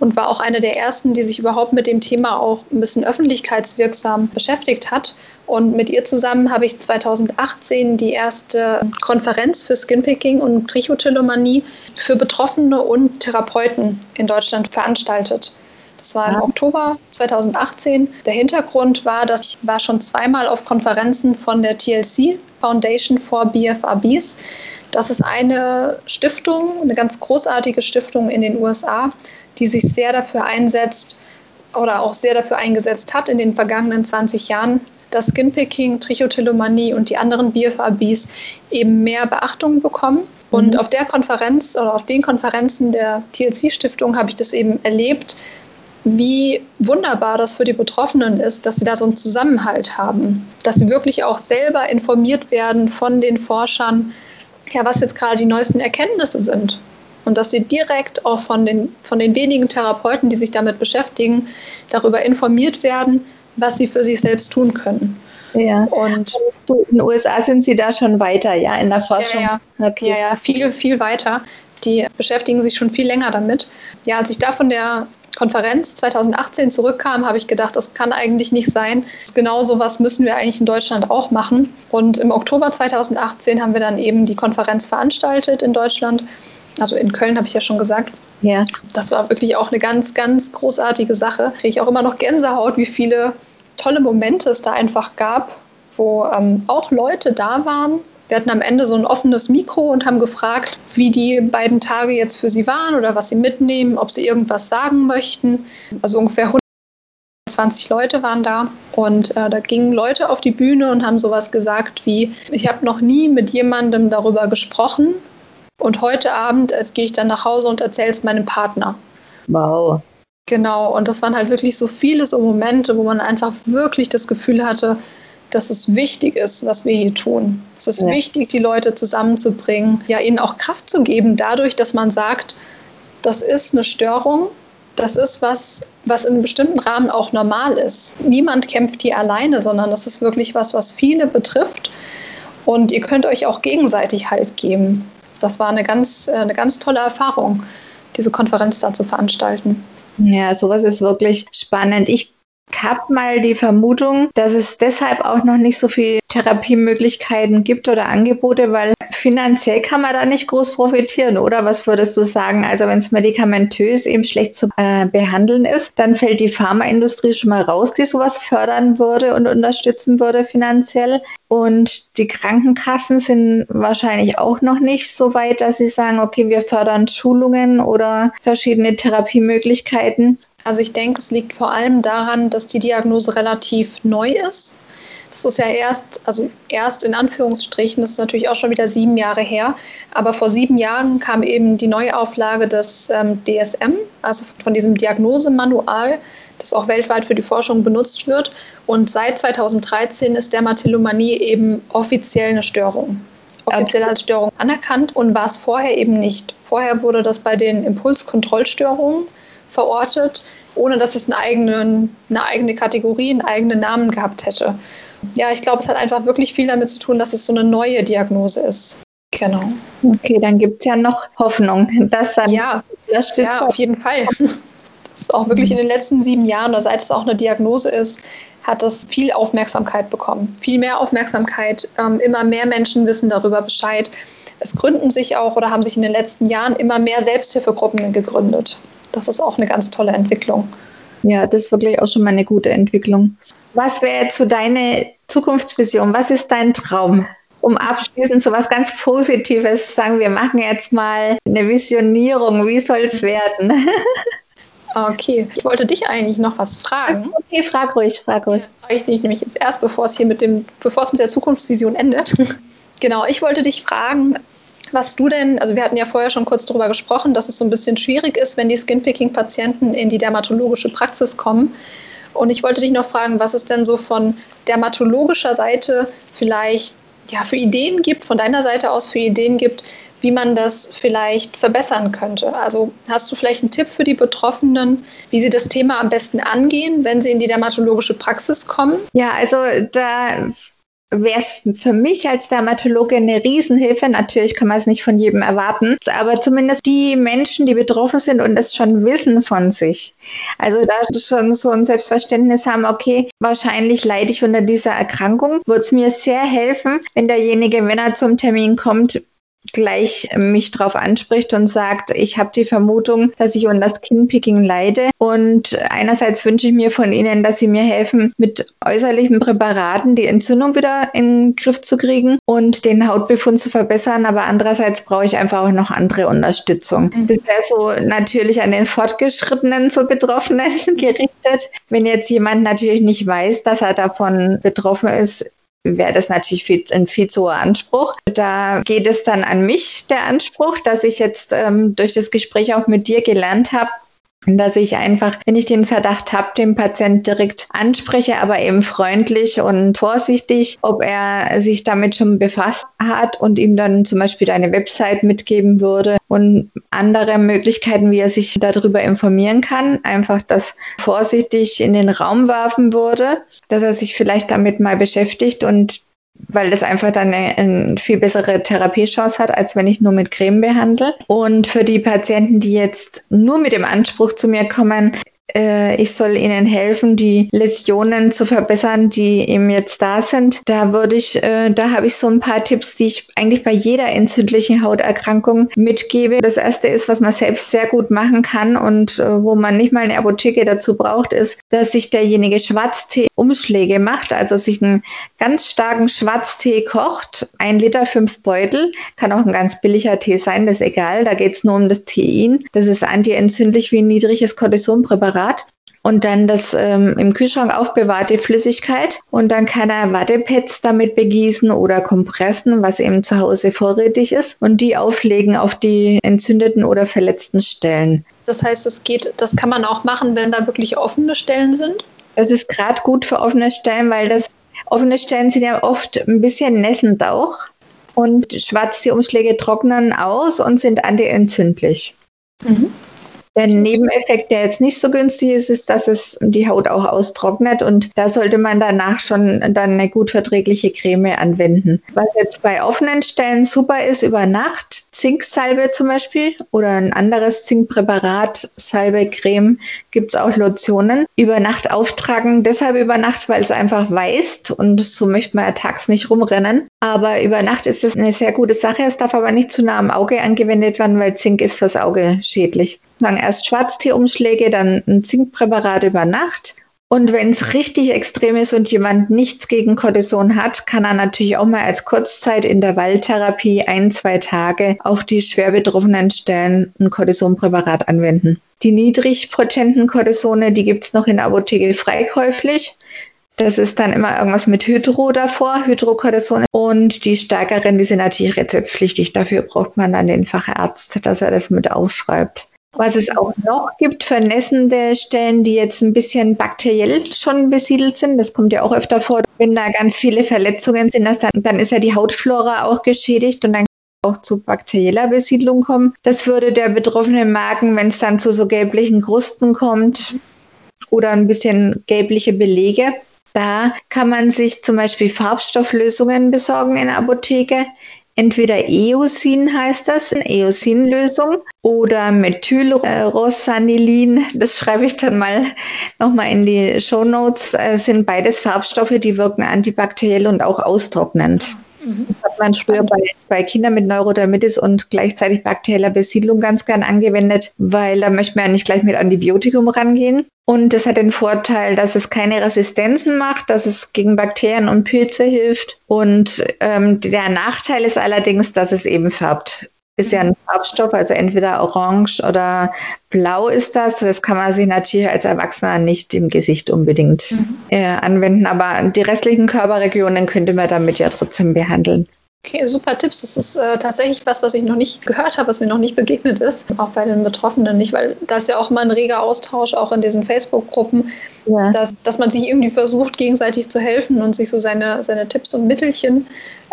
und war auch eine der ersten, die sich überhaupt mit dem Thema auch ein bisschen öffentlichkeitswirksam beschäftigt hat. Und mit ihr zusammen habe ich 2018 die erste Konferenz für Skinpicking und Trichotillomanie für Betroffene und Therapeuten in Deutschland veranstaltet. Das war im Oktober 2018. Der Hintergrund war, dass ich war schon zweimal auf Konferenzen von der TLC, Foundation for BFRBs. Das ist eine Stiftung, eine ganz großartige Stiftung in den USA, die sich sehr dafür einsetzt oder auch sehr dafür eingesetzt hat in den vergangenen 20 Jahren, dass Skinpicking, Trichotillomanie und die anderen BFRBs eben mehr Beachtung bekommen. Und mhm. auf der Konferenz oder auf den Konferenzen der TLC-Stiftung habe ich das eben erlebt, wie wunderbar das für die Betroffenen ist, dass sie da so einen Zusammenhalt haben, dass sie wirklich auch selber informiert werden von den Forschern, ja, was jetzt gerade die neuesten Erkenntnisse sind. Und dass sie direkt auch von den, von den wenigen Therapeuten, die sich damit beschäftigen, darüber informiert werden, was sie für sich selbst tun können. Ja. Und in den USA sind Sie da schon weiter, ja, in der Forschung? Ja, ja. Okay. ja, ja viel, viel weiter. Die beschäftigen sich schon viel länger damit. Ja, als ich da von der Konferenz 2018 zurückkam, habe ich gedacht, das kann eigentlich nicht sein. Genau so was müssen wir eigentlich in Deutschland auch machen. Und im Oktober 2018 haben wir dann eben die Konferenz veranstaltet in Deutschland. Also in Köln habe ich ja schon gesagt. Ja. Das war wirklich auch eine ganz, ganz großartige Sache. Kriege ich auch immer noch Gänsehaut, wie viele tolle Momente es da einfach gab, wo ähm, auch Leute da waren. Wir hatten am Ende so ein offenes Mikro und haben gefragt, wie die beiden Tage jetzt für sie waren oder was sie mitnehmen, ob sie irgendwas sagen möchten. Also ungefähr 120 Leute waren da und äh, da gingen Leute auf die Bühne und haben sowas gesagt wie, ich habe noch nie mit jemandem darüber gesprochen und heute Abend äh, gehe ich dann nach Hause und erzähle es meinem Partner. Wow. Genau, und das waren halt wirklich so viele so Momente, wo man einfach wirklich das Gefühl hatte, dass es wichtig ist, was wir hier tun. Es ist ja. wichtig, die Leute zusammenzubringen, ja, ihnen auch Kraft zu geben, dadurch, dass man sagt, das ist eine Störung, das ist was, was in einem bestimmten Rahmen auch normal ist. Niemand kämpft hier alleine, sondern das ist wirklich was, was viele betrifft. Und ihr könnt euch auch gegenseitig Halt geben. Das war eine ganz, eine ganz tolle Erfahrung, diese Konferenz da zu veranstalten. Ja, sowas ist wirklich spannend. Ich habe mal die Vermutung, dass es deshalb auch noch nicht so viele Therapiemöglichkeiten gibt oder Angebote, weil finanziell kann man da nicht groß profitieren, oder? Was würdest du sagen? Also wenn es medikamentös eben schlecht zu äh, behandeln ist, dann fällt die Pharmaindustrie schon mal raus, die sowas fördern würde und unterstützen würde finanziell. Und die Krankenkassen sind wahrscheinlich auch noch nicht so weit, dass sie sagen, okay, wir fördern Schulungen oder verschiedene Therapiemöglichkeiten. Also ich denke, es liegt vor allem daran, dass die Diagnose relativ neu ist. Das ist ja erst, also erst in Anführungsstrichen, das ist natürlich auch schon wieder sieben Jahre her, aber vor sieben Jahren kam eben die Neuauflage des ähm, DSM, also von diesem Diagnosemanual, das auch weltweit für die Forschung benutzt wird. Und seit 2013 ist Dermatillomanie eben offiziell eine Störung offiziell als Störung anerkannt und war es vorher eben nicht. Vorher wurde das bei den Impulskontrollstörungen verortet, ohne dass es eine eigene, eine eigene Kategorie, einen eigenen Namen gehabt hätte. Ja, ich glaube, es hat einfach wirklich viel damit zu tun, dass es so eine neue Diagnose ist. Genau. Okay, dann gibt es ja noch Hoffnung, dass dann. Ja, das stimmt. Ja, auf jeden Fall. Das ist auch wirklich in den letzten sieben Jahren, oder seit es auch eine Diagnose ist, hat es viel Aufmerksamkeit bekommen. Viel mehr Aufmerksamkeit. Ähm, immer mehr Menschen wissen darüber Bescheid. Es gründen sich auch oder haben sich in den letzten Jahren immer mehr Selbsthilfegruppen gegründet. Das ist auch eine ganz tolle Entwicklung. Ja, das ist wirklich auch schon mal eine gute Entwicklung. Was wäre jetzt so deine Zukunftsvision? Was ist dein Traum? Um abschließend so was ganz Positives sagen, wir machen jetzt mal eine Visionierung. Wie soll es werden? Okay, ich wollte dich eigentlich noch was fragen. Okay, frag ruhig, frag ruhig. frage ich dich nämlich jetzt erst, bevor es hier mit dem, bevor es mit der Zukunftsvision endet. genau, ich wollte dich fragen, was du denn, also wir hatten ja vorher schon kurz darüber gesprochen, dass es so ein bisschen schwierig ist, wenn die Skinpicking-Patienten in die dermatologische Praxis kommen. Und ich wollte dich noch fragen, was es denn so von dermatologischer Seite vielleicht ja, für Ideen gibt, von deiner Seite aus für Ideen gibt, wie man das vielleicht verbessern könnte. Also hast du vielleicht einen Tipp für die Betroffenen, wie sie das Thema am besten angehen, wenn sie in die dermatologische Praxis kommen? Ja, also da wäre es für mich als Dermatologe eine Riesenhilfe. Natürlich kann man es nicht von jedem erwarten, aber zumindest die Menschen, die betroffen sind und es schon wissen von sich. Also da schon so ein Selbstverständnis haben, okay, wahrscheinlich leide ich unter dieser Erkrankung, wird es mir sehr helfen, wenn derjenige, wenn er zum Termin kommt, gleich mich drauf anspricht und sagt, ich habe die Vermutung, dass ich unter Skinpicking leide. Und einerseits wünsche ich mir von Ihnen, dass Sie mir helfen, mit äußerlichen Präparaten die Entzündung wieder in den Griff zu kriegen und den Hautbefund zu verbessern. Aber andererseits brauche ich einfach auch noch andere Unterstützung. Mhm. Das wäre so natürlich an den Fortgeschrittenen, so Betroffenen gerichtet. Wenn jetzt jemand natürlich nicht weiß, dass er davon betroffen ist, wäre das natürlich viel, ein viel zu hoher Anspruch. Da geht es dann an mich, der Anspruch, dass ich jetzt ähm, durch das Gespräch auch mit dir gelernt habe, dass ich einfach, wenn ich den Verdacht habe, den Patient direkt anspreche, aber eben freundlich und vorsichtig, ob er sich damit schon befasst hat und ihm dann zum Beispiel eine Website mitgeben würde und andere Möglichkeiten, wie er sich darüber informieren kann. Einfach das vorsichtig in den Raum werfen würde, dass er sich vielleicht damit mal beschäftigt und weil das einfach dann eine, eine, viel bessere Therapiechance hat, als wenn ich nur mit Creme behandle. Und für die Patienten, die jetzt nur mit dem Anspruch zu mir kommen, äh, ich soll ihnen helfen, die Läsionen zu verbessern, die eben jetzt da sind. Da würde ich, äh, da habe ich so ein paar Tipps, die ich eigentlich bei jeder entzündlichen Hauterkrankung mitgebe. Das erste ist, was man selbst sehr gut machen kann und äh, wo man nicht mal eine Apotheke dazu braucht, ist, dass sich derjenige Schwarztee-Umschläge macht, also sich einen ganz starken Schwarztee kocht, ein Liter fünf Beutel, kann auch ein ganz billiger Tee sein, das ist egal, da geht es nur um das Tein. Das ist antientzündlich wie ein niedriges Cortisonpräparat Präparat und dann das ähm, im Kühlschrank aufbewahrte Flüssigkeit und dann kann er Wattepads damit begießen oder Kompressen, was eben zu Hause vorrätig ist und die auflegen auf die entzündeten oder verletzten Stellen. Das heißt, es geht, das kann man auch machen, wenn da wirklich offene Stellen sind? Das ist gerade gut für offene Stellen, weil das offene Stellen sind ja oft ein bisschen nässend auch und Schwarztierumschläge trocknen aus und sind antientzündlich. Mhm. Der Nebeneffekt, der jetzt nicht so günstig ist, ist, dass es die Haut auch austrocknet und da sollte man danach schon dann eine gut verträgliche Creme anwenden. Was jetzt bei offenen Stellen super ist, über Nacht Zinksalbe zum Beispiel oder ein anderes Zinkpräparat, Salbe, Creme, gibt es auch Lotionen. Über Nacht auftragen, deshalb über Nacht, weil es einfach weißt und so möchte man ja tags nicht rumrennen. Aber über Nacht ist das eine sehr gute Sache. Es darf aber nicht zu nah am Auge angewendet werden, weil Zink ist fürs Auge schädlich. Dann erst Schwarztierumschläge, dann ein Zinkpräparat über Nacht. Und wenn es richtig extrem ist und jemand nichts gegen Cortison hat, kann er natürlich auch mal als Kurzzeit-Intervalltherapie ein, zwei Tage auf die schwer betroffenen Stellen ein Cortisonpräparat anwenden. Die niedrigpotenten Cortisone, die gibt es noch in der Apotheke freikäuflich. Das ist dann immer irgendwas mit Hydro davor, Hydrocortisone. Und die stärkeren, die sind natürlich rezeptpflichtig. Dafür braucht man dann den Facharzt, dass er das mit aufschreibt. Was es auch noch gibt für nässende Stellen, die jetzt ein bisschen bakteriell schon besiedelt sind, das kommt ja auch öfter vor, wenn da ganz viele Verletzungen sind, dann, dann ist ja die Hautflora auch geschädigt und dann auch zu bakterieller Besiedlung kommen. Das würde der Betroffene merken, wenn es dann zu so gelblichen Krusten kommt oder ein bisschen gelbliche Belege. Da kann man sich zum Beispiel Farbstofflösungen besorgen in der Apotheke. Entweder Eosin heißt das, eine Eosin-Lösung, oder Methylrosanilin, das schreibe ich dann mal nochmal in die Show Notes, sind beides Farbstoffe, die wirken antibakteriell und auch austrocknend. Mhm. Das hat man früher bei, bei Kindern mit Neurodermitis und gleichzeitig bakterieller Besiedlung ganz gern angewendet, weil da möchte man ja nicht gleich mit Antibiotikum rangehen. Und das hat den Vorteil, dass es keine Resistenzen macht, dass es gegen Bakterien und Pilze hilft. Und ähm, der Nachteil ist allerdings, dass es eben färbt ist ja ein Farbstoff, also entweder orange oder blau ist das. Das kann man sich natürlich als Erwachsener nicht im Gesicht unbedingt mhm. äh, anwenden, aber die restlichen Körperregionen könnte man damit ja trotzdem behandeln. Okay, super Tipps. Das ist äh, tatsächlich was, was ich noch nicht gehört habe, was mir noch nicht begegnet ist. Auch bei den Betroffenen nicht, weil da ist ja auch mal ein reger Austausch, auch in diesen Facebook-Gruppen, ja. dass, dass man sich irgendwie versucht, gegenseitig zu helfen und sich so seine, seine Tipps und Mittelchen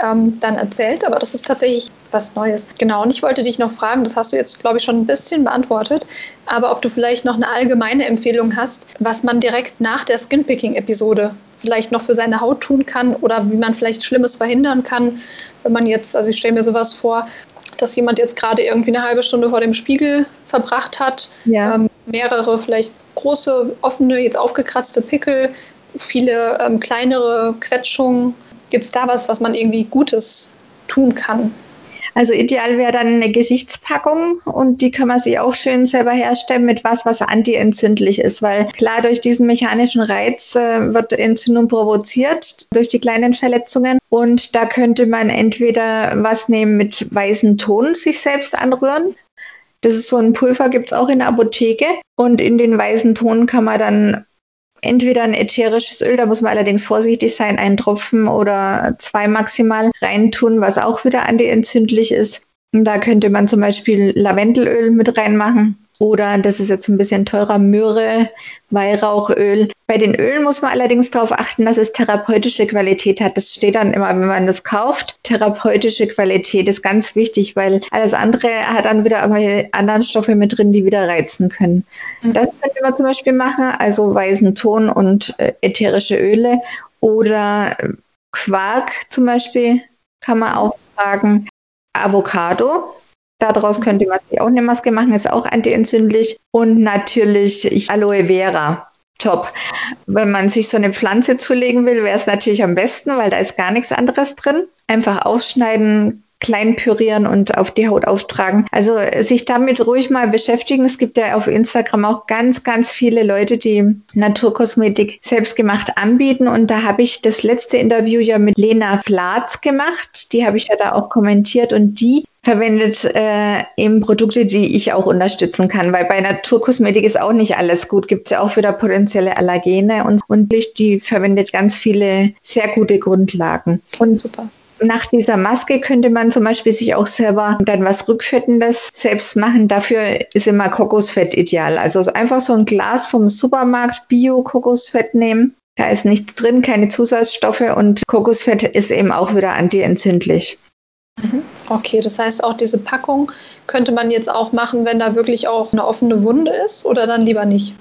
ähm, dann erzählt. Aber das ist tatsächlich was Neues. Genau, und ich wollte dich noch fragen, das hast du jetzt, glaube ich, schon ein bisschen beantwortet, aber ob du vielleicht noch eine allgemeine Empfehlung hast, was man direkt nach der Skinpicking-Episode vielleicht noch für seine Haut tun kann oder wie man vielleicht Schlimmes verhindern kann, wenn man jetzt, also ich stelle mir sowas vor, dass jemand jetzt gerade irgendwie eine halbe Stunde vor dem Spiegel verbracht hat, ja. ähm, mehrere vielleicht große, offene, jetzt aufgekratzte Pickel, viele ähm, kleinere Quetschungen. Gibt es da was, was man irgendwie Gutes tun kann? Also ideal wäre dann eine Gesichtspackung und die kann man sich auch schön selber herstellen mit was, was antientzündlich ist, weil klar durch diesen mechanischen Reiz äh, wird Entzündung provoziert durch die kleinen Verletzungen und da könnte man entweder was nehmen mit weißem Ton sich selbst anrühren. Das ist so ein Pulver, gibt es auch in der Apotheke. Und in den weißen Ton kann man dann entweder ein ätherisches Öl, da muss man allerdings vorsichtig sein, einen Tropfen oder zwei maximal reintun, was auch wieder antientzündlich ist. Da könnte man zum Beispiel Lavendelöl mit reinmachen oder das ist jetzt ein bisschen teurer, Myrrhe, Weihrauchöl. Bei den Ölen muss man allerdings darauf achten, dass es therapeutische Qualität hat. Das steht dann immer, wenn man das kauft. Therapeutische Qualität ist ganz wichtig, weil alles andere hat dann wieder irgendwelche anderen Stoffe mit drin, die wieder reizen können. Mhm. Das könnte man zum Beispiel machen, also weißen Ton und äh, ätherische Öle oder äh, Quark zum Beispiel kann man auch tragen. Avocado Daraus könnte man sich auch eine Maske machen, ist auch antientzündlich. Und natürlich Aloe Vera. Top. Wenn man sich so eine Pflanze zulegen will, wäre es natürlich am besten, weil da ist gar nichts anderes drin. Einfach aufschneiden, klein pürieren und auf die Haut auftragen. Also sich damit ruhig mal beschäftigen. Es gibt ja auf Instagram auch ganz, ganz viele Leute, die Naturkosmetik selbstgemacht anbieten. Und da habe ich das letzte Interview ja mit Lena Flatz gemacht. Die habe ich ja da auch kommentiert und die verwendet äh, eben Produkte, die ich auch unterstützen kann, weil bei Naturkosmetik ist auch nicht alles gut. Gibt es ja auch wieder potenzielle Allergene und, und die verwendet ganz viele sehr gute Grundlagen. Und super. Nach dieser Maske könnte man zum Beispiel sich auch selber dann was Rückfettendes selbst machen. Dafür ist immer Kokosfett ideal. Also einfach so ein Glas vom Supermarkt Bio-Kokosfett nehmen. Da ist nichts drin, keine Zusatzstoffe und Kokosfett ist eben auch wieder antientzündlich. Mhm. Okay, das heißt auch diese Packung könnte man jetzt auch machen, wenn da wirklich auch eine offene Wunde ist oder dann lieber nicht?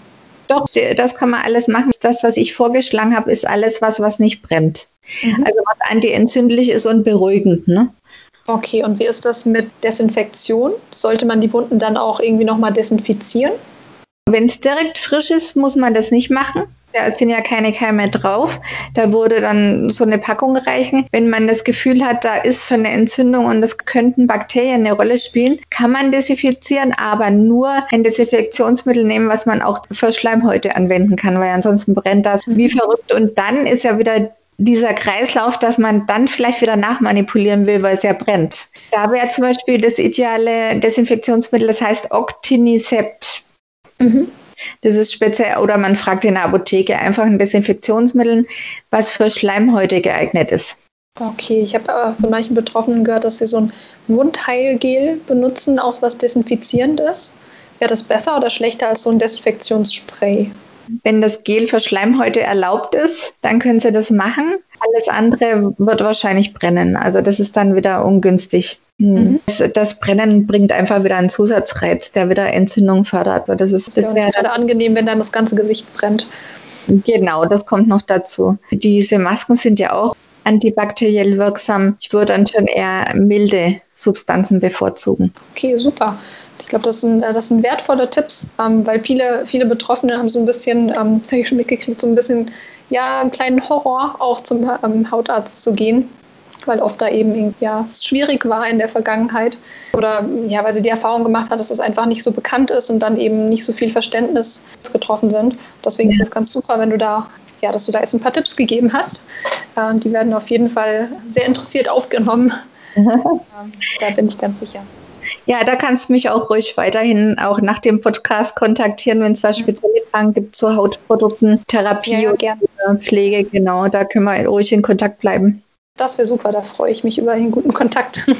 Doch, das kann man alles machen. Das, was ich vorgeschlagen habe, ist alles was, was nicht brennt. Mhm. Also was antientzündlich ist und beruhigend. Ne? Okay, und wie ist das mit Desinfektion? Sollte man die Wunden dann auch irgendwie nochmal desinfizieren? Wenn es direkt frisch ist, muss man das nicht machen. Da sind ja keine Keime drauf. Da würde dann so eine Packung reichen. Wenn man das Gefühl hat, da ist schon eine Entzündung und es könnten Bakterien eine Rolle spielen, kann man desinfizieren, aber nur ein Desinfektionsmittel nehmen, was man auch für Schleimhäute anwenden kann, weil ansonsten brennt das wie verrückt. Und dann ist ja wieder dieser Kreislauf, dass man dann vielleicht wieder nachmanipulieren will, weil es ja brennt. Da wäre zum Beispiel das ideale Desinfektionsmittel, das heißt Octinisept. Mhm. Das ist speziell, oder man fragt in der Apotheke einfach ein Desinfektionsmittel, was für Schleimhäute geeignet ist. Okay, ich habe aber von manchen Betroffenen gehört, dass sie so ein Wundheilgel benutzen, auch was desinfizierend ist. Wäre das besser oder schlechter als so ein Desinfektionsspray? Wenn das Gel für Schleimhäute erlaubt ist, dann können Sie das machen. Alles andere wird wahrscheinlich brennen. Also das ist dann wieder ungünstig. Hm. Mhm. Das, das, Brennen bringt einfach wieder einen Zusatzreiz, der wieder Entzündung fördert. Also das ist, das, das wäre gerade angenehm, wenn dann das ganze Gesicht brennt. Genau, das kommt noch dazu. Diese Masken sind ja auch antibakteriell wirksam. Ich würde dann schon eher milde Substanzen bevorzugen. Okay, super. Ich glaube, das, sind, das sind wertvolle Tipps, ähm, weil viele, viele Betroffene haben so ein bisschen, ähm, habe ich schon mitgekriegt, so ein bisschen, ja, einen kleinen Horror auch zum ähm, Hautarzt zu gehen, weil oft da eben ja, es schwierig war in der Vergangenheit oder ja, weil sie die Erfahrung gemacht hat, dass es einfach nicht so bekannt ist und dann eben nicht so viel Verständnis getroffen sind. Deswegen ist es ganz super, wenn du da ja, dass du da jetzt ein paar Tipps gegeben hast. Äh, die werden auf jeden Fall sehr interessiert aufgenommen. da bin ich ganz sicher. Ja, da kannst du mich auch ruhig weiterhin auch nach dem Podcast kontaktieren, wenn es da spezielle Fragen gibt zu Hautprodukten, Therapie ja, ja, oder Pflege. Genau, da können wir ruhig in Kontakt bleiben. Das wäre super, da freue ich mich über einen guten Kontakt.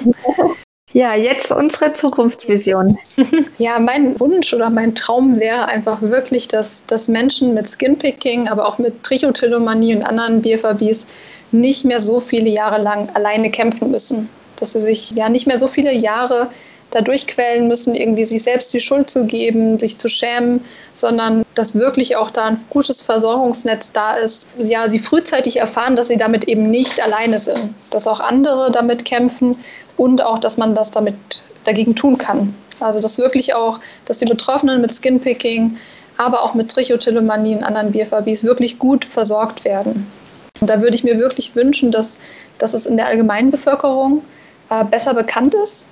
Ja, jetzt unsere Zukunftsvision. Ja, mein Wunsch oder mein Traum wäre einfach wirklich, dass, dass Menschen mit Skinpicking, aber auch mit Trichotillomanie und anderen BFABs nicht mehr so viele Jahre lang alleine kämpfen müssen. Dass sie sich ja nicht mehr so viele Jahre da durchquellen müssen, irgendwie sich selbst die Schuld zu geben, sich zu schämen, sondern dass wirklich auch da ein gutes Versorgungsnetz da ist. Ja, sie frühzeitig erfahren, dass sie damit eben nicht alleine sind, dass auch andere damit kämpfen und auch, dass man das damit dagegen tun kann. Also dass wirklich auch, dass die Betroffenen mit Skinpicking, aber auch mit Trichotillomanie und anderen BFABs wirklich gut versorgt werden. Und da würde ich mir wirklich wünschen, dass, dass es in der allgemeinen Bevölkerung äh, besser bekannt ist.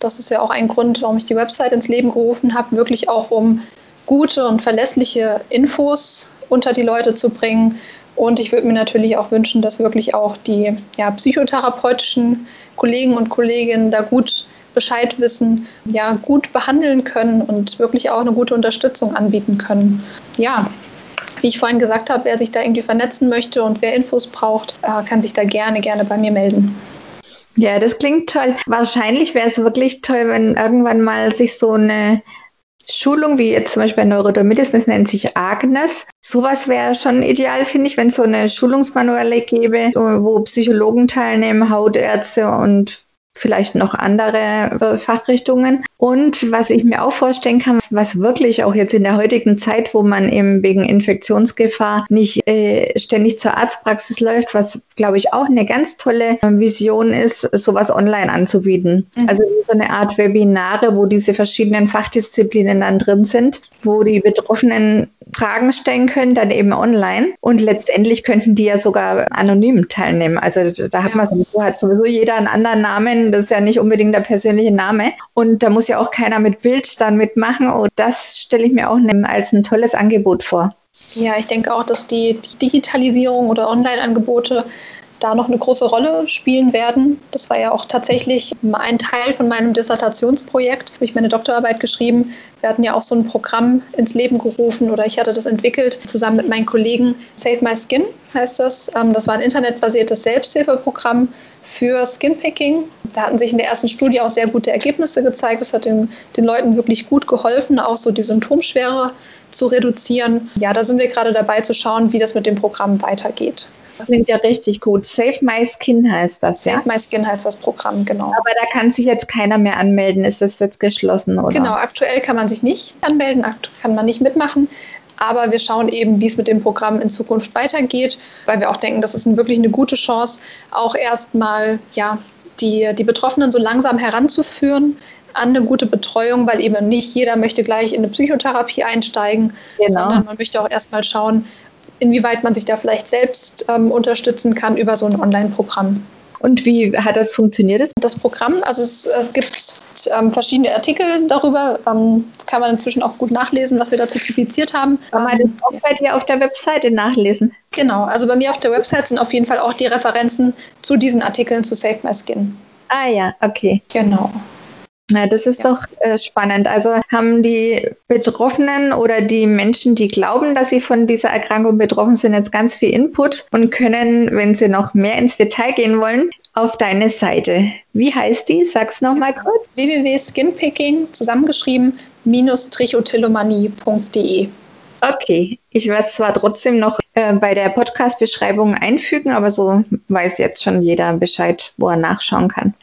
Das ist ja auch ein Grund, warum ich die Website ins Leben gerufen habe, wirklich auch um gute und verlässliche Infos unter die Leute zu bringen. Und ich würde mir natürlich auch wünschen, dass wirklich auch die ja, psychotherapeutischen Kollegen und Kolleginnen da gut Bescheid wissen, ja, gut behandeln können und wirklich auch eine gute Unterstützung anbieten können. Ja, wie ich vorhin gesagt habe, wer sich da irgendwie vernetzen möchte und wer Infos braucht, äh, kann sich da gerne, gerne bei mir melden. Ja, das klingt toll. Wahrscheinlich wäre es wirklich toll, wenn irgendwann mal sich so eine Schulung, wie jetzt zum Beispiel bei Neurodermitis, das nennt sich Agnes. Sowas wäre schon ideal, finde ich, wenn es so eine Schulungsmanuelle gäbe, wo Psychologen teilnehmen, Hautärzte und vielleicht noch andere äh, Fachrichtungen. Und was ich mir auch vorstellen kann, was wirklich auch jetzt in der heutigen Zeit, wo man eben wegen Infektionsgefahr nicht äh, ständig zur Arztpraxis läuft, was glaube ich auch eine ganz tolle äh, Vision ist, sowas online anzubieten. Mhm. Also so eine Art Webinare, wo diese verschiedenen Fachdisziplinen dann drin sind, wo die Betroffenen Fragen stellen können, dann eben online. Und letztendlich könnten die ja sogar anonym teilnehmen. Also da hat ja. man sowieso, hat sowieso jeder einen anderen Namen. Das ist ja nicht unbedingt der persönliche Name. Und da muss ja auch keiner mit Bild dann mitmachen. Und das stelle ich mir auch ne, als ein tolles Angebot vor. Ja, ich denke auch, dass die Digitalisierung oder Online-Angebote da noch eine große Rolle spielen werden. Das war ja auch tatsächlich ein Teil von meinem Dissertationsprojekt. Habe ich meine Doktorarbeit geschrieben. Wir hatten ja auch so ein Programm ins Leben gerufen oder ich hatte das entwickelt zusammen mit meinen Kollegen. Save My Skin heißt das. Ähm, das war ein internetbasiertes Selbsthilfeprogramm für Skinpicking. Da hatten sich in der ersten Studie auch sehr gute Ergebnisse gezeigt. Das hat den, den Leuten wirklich gut geholfen, auch so die Symptomschwere zu reduzieren. Ja, da sind wir gerade dabei zu schauen, wie das mit dem Programm weitergeht. Das klingt ja richtig gut. Save My Skin heißt das, ja? Save My Skin heißt das Programm, genau. Aber da kann sich jetzt keiner mehr anmelden. Ist das jetzt geschlossen, oder? Genau, aktuell kann man sich nicht anmelden, kann man nicht mitmachen. Aber wir schauen eben, wie es mit dem Programm in Zukunft weitergeht, weil wir auch denken, das ist wirklich eine gute Chance, auch erstmal ja, die, die Betroffenen so langsam heranzuführen an eine gute Betreuung, weil eben nicht jeder möchte gleich in eine Psychotherapie einsteigen, genau. sondern man möchte auch erstmal schauen, inwieweit man sich da vielleicht selbst ähm, unterstützen kann über so ein Online-Programm. Und wie hat das funktioniert? Das Programm, also es, es gibt ähm, verschiedene Artikel darüber. Ähm, das kann man inzwischen auch gut nachlesen, was wir dazu publiziert haben. Kann man das auch bei dir auf der Webseite nachlesen? Genau, also bei mir auf der Website sind auf jeden Fall auch die Referenzen zu diesen Artikeln zu Save My Skin. Ah ja, okay. Genau. Na, das ist ja. doch äh, spannend. Also haben die Betroffenen oder die Menschen, die glauben, dass sie von dieser Erkrankung betroffen sind, jetzt ganz viel Input und können, wenn sie noch mehr ins Detail gehen wollen, auf deine Seite. Wie heißt die? Sag's nochmal kurz. www.skinpicking zusammengeschrieben minus trichotillomanie.de. Okay, ich werde es zwar trotzdem noch äh, bei der Podcast-Beschreibung einfügen, aber so weiß jetzt schon jeder Bescheid, wo er nachschauen kann.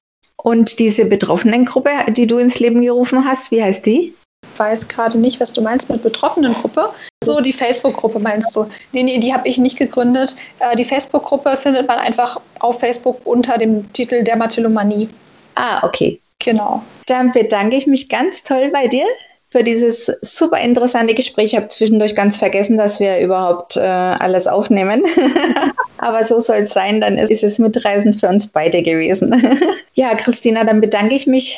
Und diese Betroffenengruppe, die du ins Leben gerufen hast, wie heißt die? Ich weiß gerade nicht, was du meinst mit Betroffenengruppe. So, die Facebook-Gruppe meinst du? Nee, nee, die habe ich nicht gegründet. Äh, die Facebook-Gruppe findet man einfach auf Facebook unter dem Titel Dermatillomanie. Ah, okay. Genau. Dann bedanke ich mich ganz toll bei dir für dieses super interessante Gespräch. Ich habe zwischendurch ganz vergessen, dass wir überhaupt äh, alles aufnehmen. Aber so soll es sein, dann ist, ist es mitreisend für uns beide gewesen. ja, Christina, dann bedanke ich mich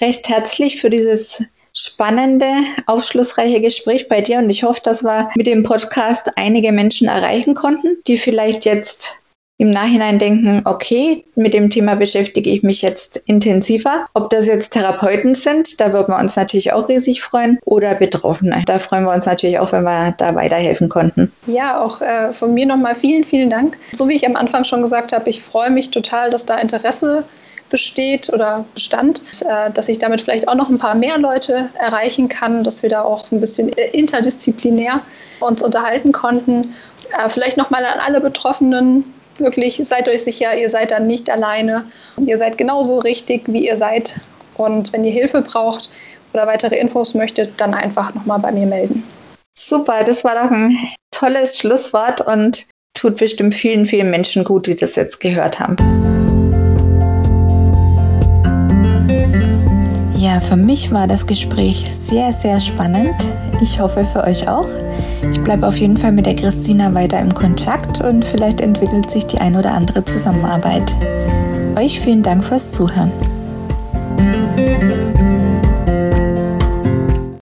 recht herzlich für dieses spannende, aufschlussreiche Gespräch bei dir und ich hoffe, dass wir mit dem Podcast einige Menschen erreichen konnten, die vielleicht jetzt im Nachhinein denken, okay, mit dem Thema beschäftige ich mich jetzt intensiver. Ob das jetzt Therapeuten sind, da würden wir uns natürlich auch riesig freuen, oder Betroffene. Da freuen wir uns natürlich auch, wenn wir da weiterhelfen konnten. Ja, auch äh, von mir nochmal vielen, vielen Dank. So wie ich am Anfang schon gesagt habe, ich freue mich total, dass da Interesse besteht oder bestand, äh, dass ich damit vielleicht auch noch ein paar mehr Leute erreichen kann, dass wir da auch so ein bisschen interdisziplinär uns unterhalten konnten. Äh, vielleicht nochmal an alle Betroffenen, wirklich, seid euch sicher, ihr seid dann nicht alleine. Ihr seid genauso richtig, wie ihr seid. Und wenn ihr Hilfe braucht oder weitere Infos möchtet, dann einfach nochmal bei mir melden. Super, das war doch ein tolles Schlusswort und tut bestimmt vielen, vielen Menschen gut, die das jetzt gehört haben. Ja, für mich war das Gespräch sehr, sehr spannend. Ich hoffe für euch auch. Ich bleibe auf jeden Fall mit der Christina weiter im Kontakt und vielleicht entwickelt sich die ein oder andere Zusammenarbeit. Euch vielen Dank fürs Zuhören.